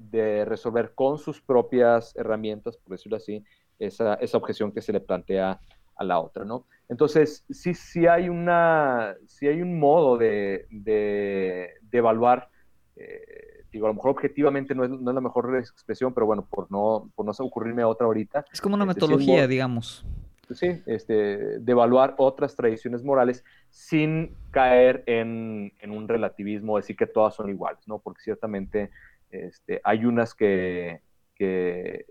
resolver con sus propias herramientas, por decirlo así, esa, objeción que se le plantea a la otra, ¿no? Entonces, sí, sí hay, una, sí hay un modo de, evaluar, eh, digo, a lo mejor objetivamente no es, la mejor expresión, pero bueno, por no, por no ocurrirme otra ahorita. Es como una este, metodología, digamos. Sí, este, de evaluar otras tradiciones morales sin caer en, un relativismo, decir que todas son iguales, ¿no? Porque ciertamente este, hay unas que, que,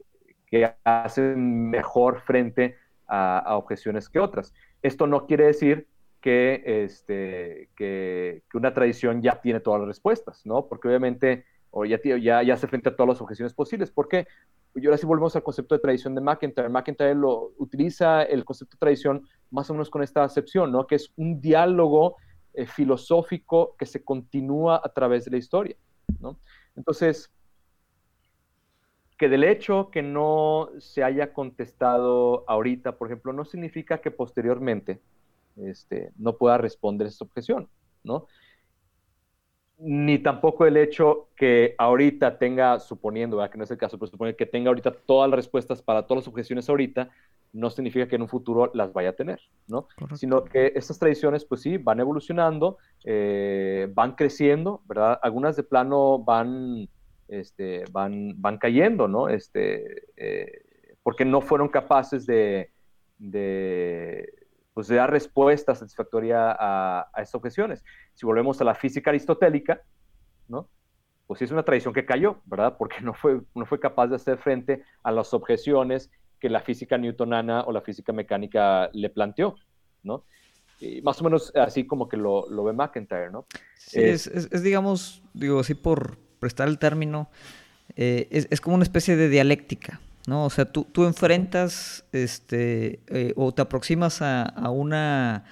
hacen mejor frente a, objeciones que otras. Esto no quiere decir que, este, que, una tradición ya tiene todas las respuestas, ¿no? Porque obviamente, o ya, ya, ya frente a todas las objeciones posibles. ¿Por qué? Y ahora sí volvemos al concepto de tradición de McIntyre. McIntyre lo utiliza el concepto de tradición más o menos con esta acepción, ¿no? Que es un diálogo eh, filosófico que se continúa a través de la historia, ¿no? Entonces, que del hecho que no se haya contestado ahorita, por ejemplo, no significa que posteriormente este, no pueda responder esa objeción, ¿no? Ni tampoco el hecho que ahorita tenga, suponiendo, que no es el caso, pero supone que tenga ahorita todas las respuestas para todas las objeciones ahorita, no significa que en un futuro las vaya a tener, ¿no? Sino que estas tradiciones, pues sí, van evolucionando, eh, van creciendo, ¿verdad? Algunas de plano van este, van, van cayendo, ¿no? Este, eh, porque no fueron capaces de, pues, dar respuesta satisfactoria a, a, estas objeciones. Si volvemos a la física aristotélica, ¿no? Pues sí es una tradición que cayó, ¿verdad? Porque no fue, no fue capaz de hacer frente a las objeciones que la física newtonana o la física mecánica le planteó, ¿no? Y más o menos así como que lo, lo ve McIntyre, ¿no? Sí, es, es, digamos, digo así por, prestar el término, eh, es, como una especie de dialéctica, ¿no? O sea, tú, tú enfrentas este, eh, o te aproximas a, una,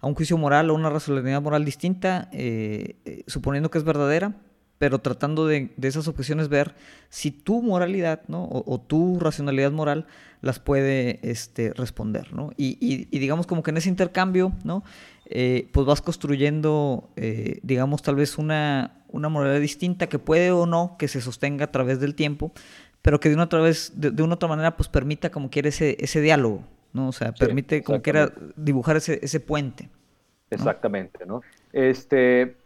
a un juicio moral o una racionalidad moral distinta, eh, suponiendo que es verdadera, pero tratando de, de, esas objeciones ver si tu moralidad, ¿no? O, tu racionalidad moral las puede este, responder, ¿no? Y, y, digamos como que en ese intercambio, ¿no? Pues vas construyendo, digamos, tal vez una, una moralidad distinta que puede o no que se sostenga a través del tiempo, pero que de una otra vez, de, una otra manera, pues permita como quiera ese, ese diálogo, ¿no? O sea, permite como quiera dibujar ese, ese puente. Exactamente, ¿no? Este,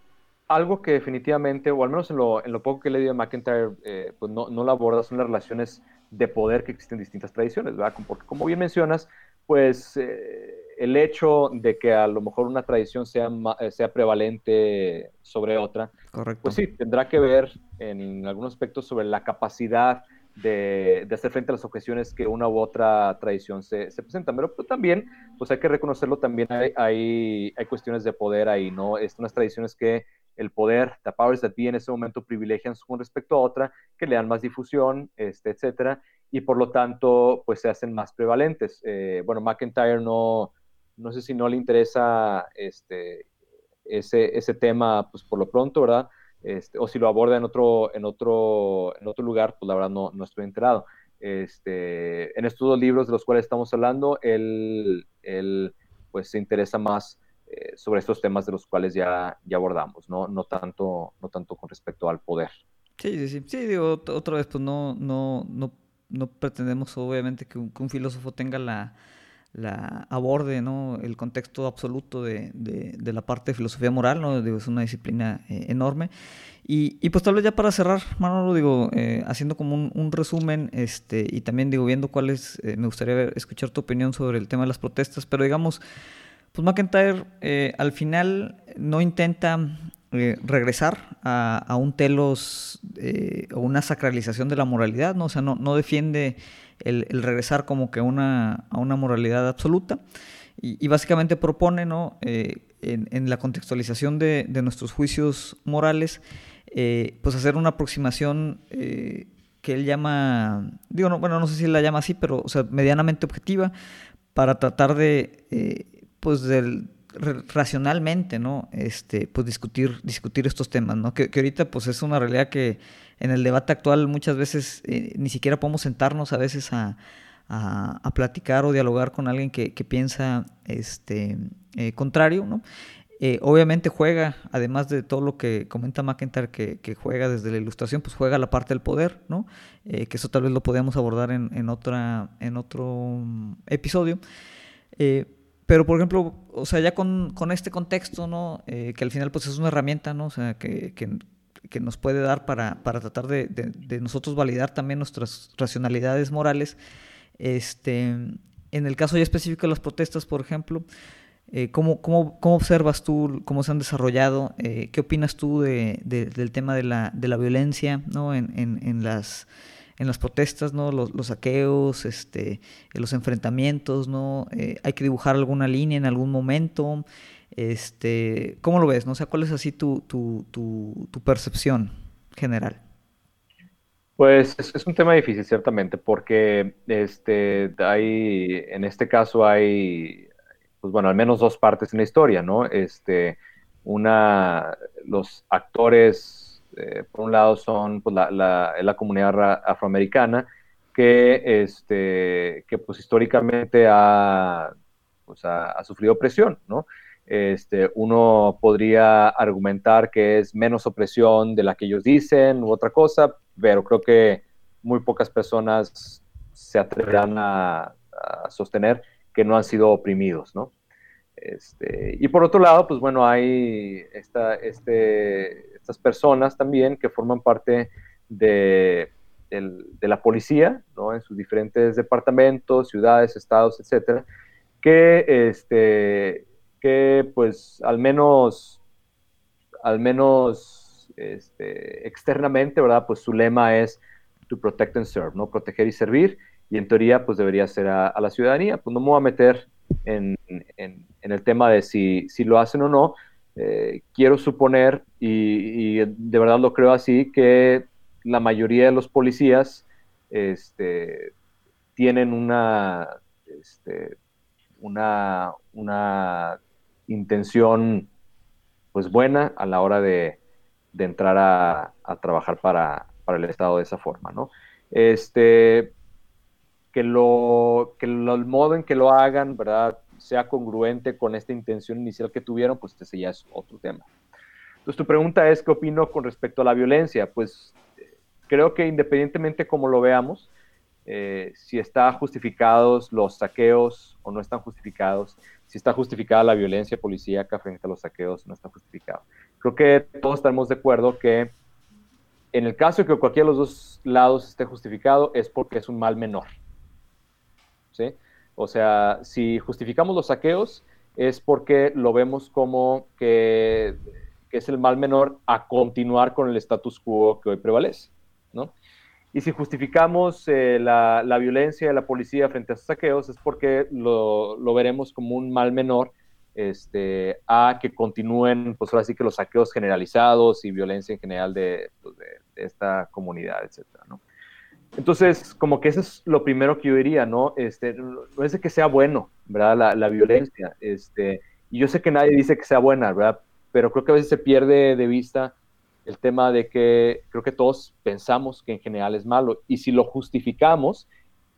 algo que definitivamente, o al menos en lo, en lo poco que he leído de McIntyre, eh, pues no, no lo aborda, son las relaciones de poder que existen en distintas tradiciones, ¿verdad? Porque como bien mencionas, pues eh, el hecho de que a lo mejor una tradición sea, eh, sea prevalente sobre otra, pues sí, tendrá que ver en algunos aspectos sobre la capacidad de, hacer frente a las objeciones que una u otra tradición se, se presenta. Pero pues, también, pues hay que reconocerlo, también hay, hay, hay cuestiones de poder ahí, ¿no? Estas unas tradiciones que el poder, the powers that be en ese momento privilegian con respecto a otra, que le dan más difusión, este, etcétera, y por lo tanto, pues se hacen más prevalentes. Eh, bueno, McIntyre no, no sé si no le interesa este, ese, ese tema, pues por lo pronto, ¿verdad? Este, o si lo aborda en otro, en otro, en otro lugar, pues la verdad no, no estoy enterado. Este, en estos dos libros de los cuales estamos hablando, él, él pues se interesa más eh, sobre estos temas de los cuales ya, ya abordamos, ¿no? No, tanto, no tanto con respecto al poder. Sí, sí, sí. Sí, digo, otra vez, pues no, no, no, no pretendemos obviamente que un, filósofo tenga la, aborde ¿no? el contexto absoluto de, la parte de filosofía moral, ¿no? Digo, es una disciplina eh, enorme. Y, pues tal vez ya para cerrar, Manolo, digo, eh, haciendo como un, resumen este, y también digo, viendo cuáles, me gustaría ver, escuchar tu opinión sobre el tema de las protestas, pero digamos, pues McIntyre eh, al final no intenta eh, regresar a, un telos eh, o una sacralización de la moralidad, ¿no? O sea, no, no defiende el, regresar como que una, a una moralidad absoluta. Y, básicamente propone, ¿no? En, la contextualización de, nuestros juicios morales, pues hacer una aproximación que él llama, digo, no, bueno, no sé si la llama así, pero, o sea, medianamente objetiva, para tratar de pues del racionalmente, ¿no? Este, pues discutir, discutir estos temas, ¿no? Que, ahorita pues es una realidad que en el debate actual muchas veces eh, ni siquiera podemos sentarnos a veces a, platicar o dialogar con alguien que, piensa este, eh, contrario, ¿no? Eh, obviamente juega, además de todo lo que comenta McIntyre, que, que, juega desde la ilustración, pues juega la parte del poder, ¿no? Que eso tal vez lo podíamos abordar en, en otra, en otro mm, episodio. Pero, por ejemplo, o sea, ya con, con este contexto, ¿no? que al final pues es una herramienta, ¿no? O sea, que, que, que nos puede dar para, para tratar de, de, nosotros validar también nuestras racionalidades morales. Este, en el caso ya específico de las protestas, por ejemplo, eh, ¿cómo, cómo, cómo, observas tú cómo se han desarrollado? Eh, ¿Qué opinas tú de, del tema de la, de la violencia ¿no? en, en, en, las, en las protestas, ¿no? los, los saqueos, este, los enfrentamientos? ¿no? Eh, ¿Hay que dibujar alguna línea en algún momento? Este, ¿Cómo lo ves? ¿no? O sea, ¿Cuál es así tu, tu, tu, tu percepción general? Pues es, es, un tema difícil, ciertamente, porque este, hay, en este caso hay, pues bueno, al menos dos partes en la historia, ¿no? Este, una, los actores, eh, por un lado, son pues, la, la, la, comunidad afroamericana, que, este, que pues históricamente ha, pues, ha, ha sufrido opresión, ¿no? Este, uno podría argumentar que es menos opresión de la que ellos dicen u otra cosa, pero creo que muy pocas personas se atreverán a, a sostener que no han sido oprimidos, ¿no? Este, y por otro lado, pues bueno, hay esta, este, estas personas también que forman parte de, de, la policía, ¿no? En sus diferentes departamentos, ciudades, estados, etcétera, que este, que pues al menos, al menos este, externamente, ¿verdad? Pues su lema es to protect and serve, ¿no? Proteger y servir, y en teoría pues debería ser a, a la ciudadanía. Pues no me voy a meter en, en, en el tema de si, si, lo hacen o no. Eh, quiero suponer, y, de verdad lo creo así, que la mayoría de los policías este, tienen una, este, una, una intención pues buena a la hora de, de entrar a, trabajar para, para, el Estado de esa forma, ¿no? Este, que, lo, que el modo en que lo hagan, ¿verdad? Sea congruente con esta intención inicial que tuvieron, pues ese ya es otro tema. Entonces tu pregunta es, ¿qué opino con respecto a la violencia? Pues creo que independientemente como lo veamos, eh, si están justificados los saqueos o no están justificados, si está justificada la violencia policíaca frente a los saqueos, no está justificado. Creo que todos estamos de acuerdo que en el caso de que cualquiera de los dos lados esté justificado, es porque es un mal menor. ¿Sí? O sea, si justificamos los saqueos, es porque lo vemos como que, es el mal menor a continuar con el status quo que hoy prevalece. ¿no? Y si justificamos eh, la, la, violencia de la policía frente a esos saqueos es porque lo, lo, veremos como un mal menor este, a que continúen, pues ahora sí que los saqueos generalizados y violencia en general de, pues, de, de esta comunidad, etcétera, ¿no? Entonces, como que eso es lo primero que yo diría, ¿no? Este, no es de que sea bueno, ¿verdad? La, la violencia, este, y yo sé que nadie dice que sea buena, ¿verdad? Pero creo que a veces se pierde de vista el tema de que creo que todos pensamos que en general es malo y si lo justificamos,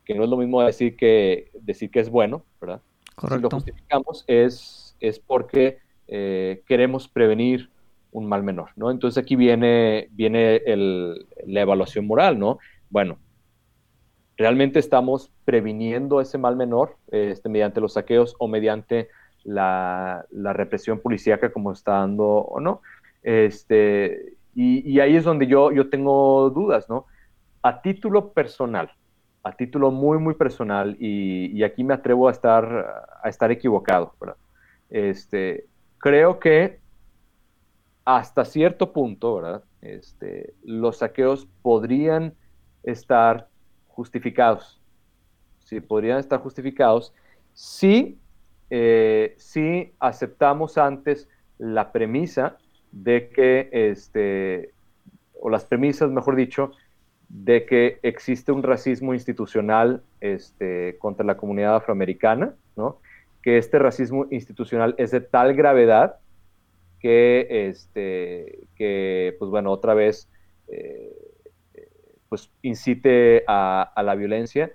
que no es lo mismo decir que, decir que es bueno, ¿verdad? Correcto. Si lo justificamos es, es porque eh, queremos prevenir un mal menor, ¿no? Entonces aquí viene, viene el, la evaluación moral, ¿no? Bueno, ¿realmente estamos previniendo ese mal menor este, mediante los saqueos o mediante la, la represión policíaca como está dando o no? Este, y, y, ahí es donde yo, yo tengo dudas, ¿no? A título personal, a título muy, muy personal, y, y aquí me atrevo a estar, a estar equivocado, ¿verdad? Este, creo que hasta cierto punto, ¿verdad? Este, los saqueos podrían estar justificados. Sí, podrían estar justificados si, eh, si aceptamos antes la premisa de que, este, o las premisas, mejor dicho, de que existe un racismo institucional este, contra la comunidad afroamericana, ¿no? que este racismo institucional es de tal gravedad que, este, que pues bueno, otra vez, eh, pues incite a, a, la violencia.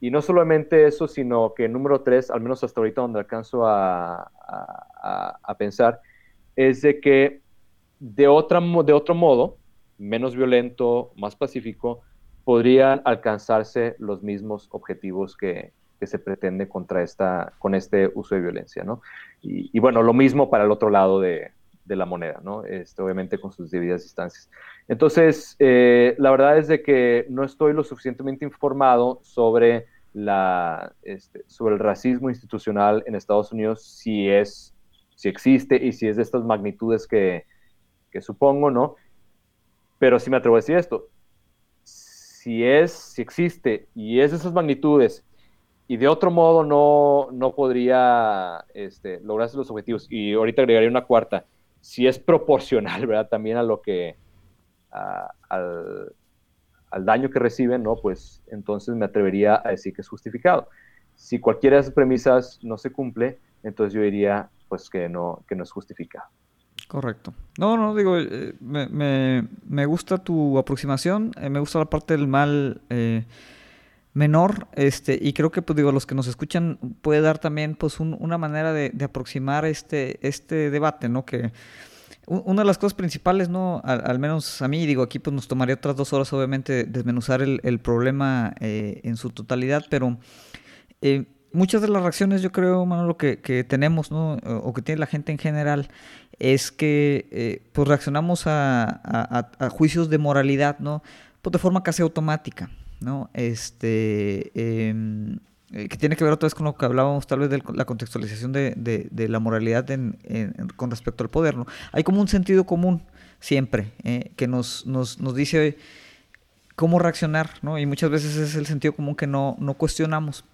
Y no solamente eso, sino que número tres, al menos hasta ahorita donde alcanzo a, a, a pensar, es de que de, otra, de otro modo, menos violento, más pacífico, podrían alcanzarse los mismos objetivos que, se pretende contra esta, con este uso de violencia, ¿no? Y, bueno, lo mismo para el otro lado de, la moneda, ¿no? Este, obviamente con sus debidas distancias. Entonces, eh, la verdad es de que no estoy lo suficientemente informado sobre, la, este, sobre el racismo institucional en Estados Unidos, si es, si existe y si es de estas magnitudes que, que supongo, ¿no? Pero sí me atrevo a decir esto, si es, si existe y es de esas magnitudes y de otro modo no, no podría este, lograrse los objetivos, y ahorita agregaría una cuarta, si es proporcional, [LAUGHS] ¿verdad? También a lo que, al, daño que reciben, ¿no? Pues entonces me atrevería a decir que es justificado. Si cualquiera de esas premisas no se cumple, entonces yo diría, pues que no, que no es justificado. Correcto. No, no, digo, eh, me, me, me, gusta tu aproximación, eh, me gusta la parte del mal eh, menor, este, y creo que, pues digo, los que nos escuchan puede dar también, pues, una manera de, aproximar este, este debate, ¿no? Que una de las cosas principales, ¿no? Al, menos a mí, digo, aquí pues nos tomaría otras dos horas, obviamente, desmenuzar el, problema en su totalidad, pero muchas de las reacciones, yo creo, Manolo, que, que tenemos, ¿no? O que tiene la gente en general, es que eh, pues reaccionamos a, juicios de moralidad, ¿no? Pues de forma casi automática, ¿no? Este, em, eh, que tiene que ver otra vez con lo que hablábamos tal vez de la contextualización de, la moralidad con respecto al poder, ¿no? Hay como un sentido común siempre eh, que nos, nos, nos dice cómo reaccionar, ¿no? Y muchas veces es el sentido común que no, no cuestionamos.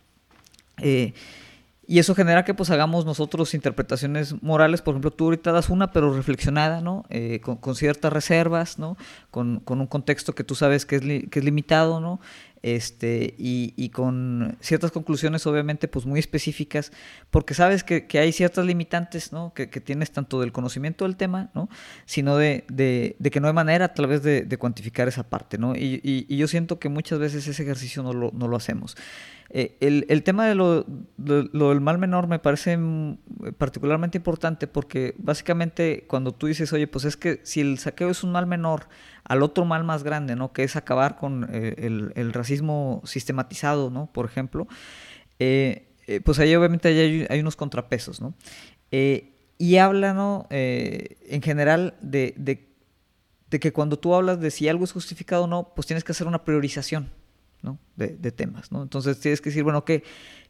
Y eso genera que pues hagamos nosotros interpretaciones morales, por ejemplo, tú ahorita das una, pero reflexionada, ¿no? Eh, con, ciertas reservas, ¿no? Con, un contexto que tú sabes que es, que es limitado, ¿no? Este, y, con ciertas conclusiones obviamente pues muy específicas, porque sabes que, hay ciertas limitantes, ¿no? Que, tienes tanto del conocimiento del tema, ¿no? Sino de, que no hay manera tal vez de, cuantificar esa parte, ¿no? Y, yo siento que muchas veces ese ejercicio no lo, no lo hacemos. Eh, el, tema de lo, del mal menor me parece particularmente importante porque básicamente cuando tú dices, oye, pues es que si el saqueo es un mal menor al otro mal más grande, ¿no? Que es acabar con eh, el, racismo sistematizado, ¿no? Por ejemplo, eh, pues ahí obviamente hay, unos contrapesos, ¿no? y habla, en general de, de, de que cuando tú hablas de si algo es justificado o no, pues tienes que hacer una priorización, ¿no? de, temas. ¿no? Entonces tienes que decir, bueno, ¿qué,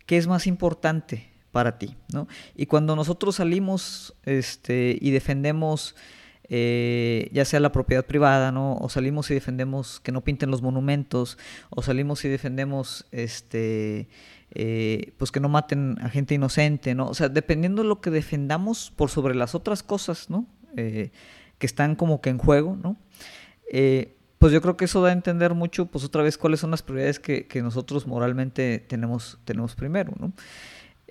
qué es más importante para ti? ¿no? Y cuando nosotros salimos este, y defendemos eh, ya sea la propiedad privada, ¿no? O salimos y defendemos que no pinten los monumentos, o salimos y defendemos este eh, pues que no maten a gente inocente, ¿no? O sea, dependiendo de lo que defendamos por sobre las otras cosas, ¿no? Eh, que están como que en juego, ¿no? pues yo creo que eso da a entender mucho, pues otra vez, cuáles son las prioridades que, nosotros moralmente tenemos, tenemos primero, ¿no?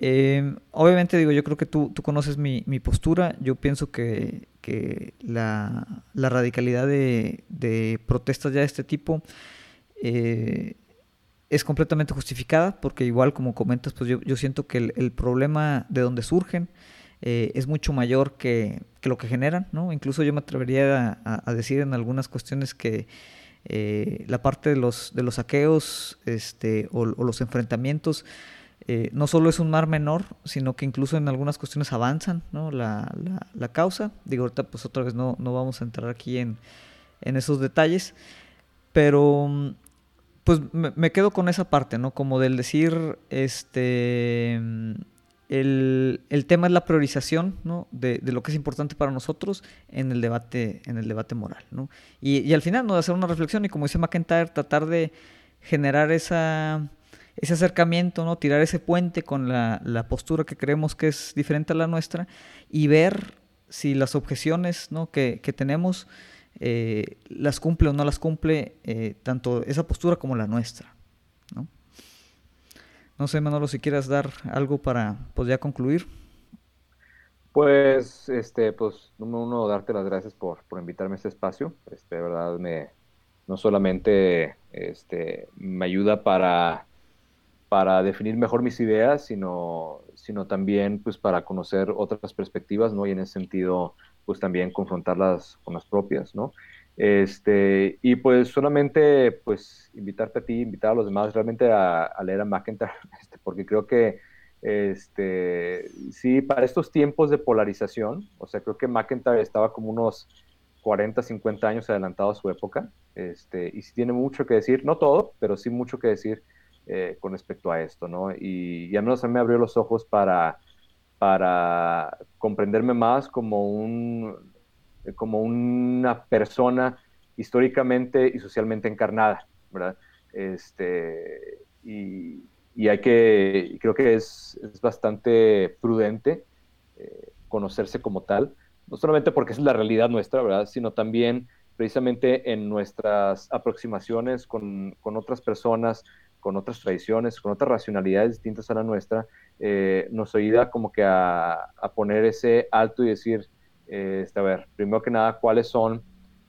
Em, obviamente, digo, yo creo que tú, tú conoces mi, postura. Yo pienso que, la, radicalidad de, protestas ya de este tipo eh, es completamente justificada, porque igual, como comentas, pues yo, siento que el, problema de donde surgen eh, es mucho mayor que, que lo que generan, ¿no? Incluso yo me atrevería a, decir en algunas cuestiones que eh, la parte de los, de los saqueos este, o, los enfrentamientos eh, no solo es un mar menor, sino que incluso en algunas cuestiones avanzan ¿no? la, la, causa. Digo, ahorita pues otra vez no, no vamos a entrar aquí en, en esos detalles, pero pues me, quedo con esa parte, ¿no? Como del decir, este el, tema es la priorización ¿no? de, lo que es importante para nosotros en el debate, en el debate moral. ¿no? Y, al final, ¿no? de hacer una reflexión y como dice McIntyre, tratar de generar esa, ese acercamiento, ¿no? tirar ese puente con la, postura que creemos que es diferente a la nuestra y ver si las objeciones ¿no? que, tenemos eh, las cumple o no las cumple eh, tanto esa postura como la nuestra. No sé, Manolo, si quieras dar algo para pues ya concluir. Pues, este, pues, número uno, darte las gracias por, invitarme a este espacio. Este, de verdad, me, no solamente este, me ayuda para, para definir mejor mis ideas, sino, sino también pues, para conocer otras perspectivas, ¿no? Y en ese sentido, pues también confrontarlas con las propias, ¿no? Este, y pues solamente pues invitarte a ti, invitar a los demás realmente a, leer a McIntyre, [LAUGHS] este, porque creo que este, sí, para estos tiempos de polarización, o sea, creo que McIntyre estaba como unos 40, 50 años adelantado a su época, este, y sí tiene mucho que decir, no todo, pero sí mucho que decir eh, con respecto a esto, ¿no? Y, y al menos a me abrió los ojos para, para comprenderme más como un, como una persona históricamente y socialmente encarnada, ¿verdad? Este, y, hay que, creo que es, bastante prudente eh, conocerse como tal, no solamente porque es la realidad nuestra, ¿verdad? Sino también precisamente en nuestras aproximaciones con, otras personas, con otras tradiciones, con otras racionalidades distintas a la nuestra, eh, nos ayuda como que a, poner ese alto y decir, este, a ver, primero que nada, cuáles son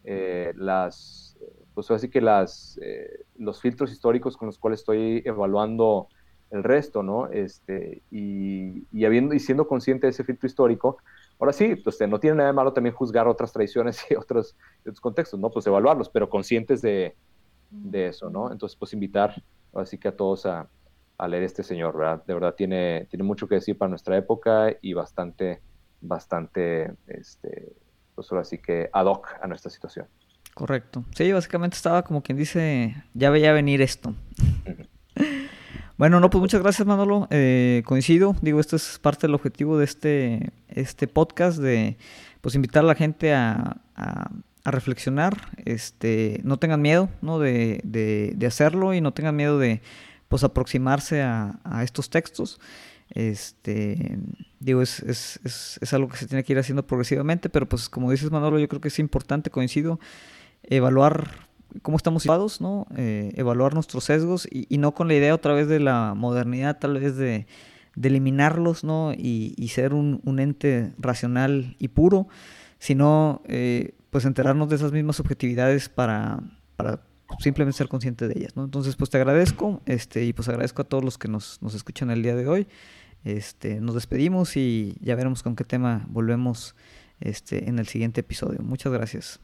eh, las, pues así que las, eh, los filtros históricos con los cuales estoy evaluando el resto, ¿no? Este, y, y, habiendo, y siendo consciente de ese filtro histórico, ahora sí, pues no tiene nada de malo también juzgar otras tradiciones [LAUGHS] y otros, otros contextos, ¿no? Pues evaluarlos, pero conscientes de, de eso, ¿no? Entonces, pues invitar, así que a todos a, a leer este señor, ¿verdad? De verdad tiene, tiene mucho que decir para nuestra época y bastante bastante, este, pues ahora sí que ad hoc a nuestra situación. Correcto. Sí, básicamente estaba como quien dice, ya veía venir esto. bueno, no, pues muchas gracias Manolo. Eh, coincido, digo, esto es parte del objetivo de este, este podcast, de pues invitar a la gente a, a, reflexionar, este, no tengan miedo ¿no? De, de, hacerlo y no tengan miedo de pues aproximarse a, a estos textos. Este, digo, es, es, es, es, algo que se tiene que ir haciendo progresivamente, pero pues como dices Manolo, yo creo que es importante, coincido, evaluar cómo estamos situados, ¿no? Eh, evaluar nuestros sesgos y, no con la idea otra vez de la modernidad, tal vez de, de eliminarlos, ¿no? Y, y ser un, un, ente racional y puro, sino eh, pues enterarnos de esas mismas objetividades para, para simplemente ser consciente de ellas, ¿no? Entonces, pues te agradezco, este, y pues agradezco a todos los que nos, nos escuchan el día de hoy. Este, nos despedimos y ya veremos con qué tema volvemos este, en el siguiente episodio. Muchas gracias.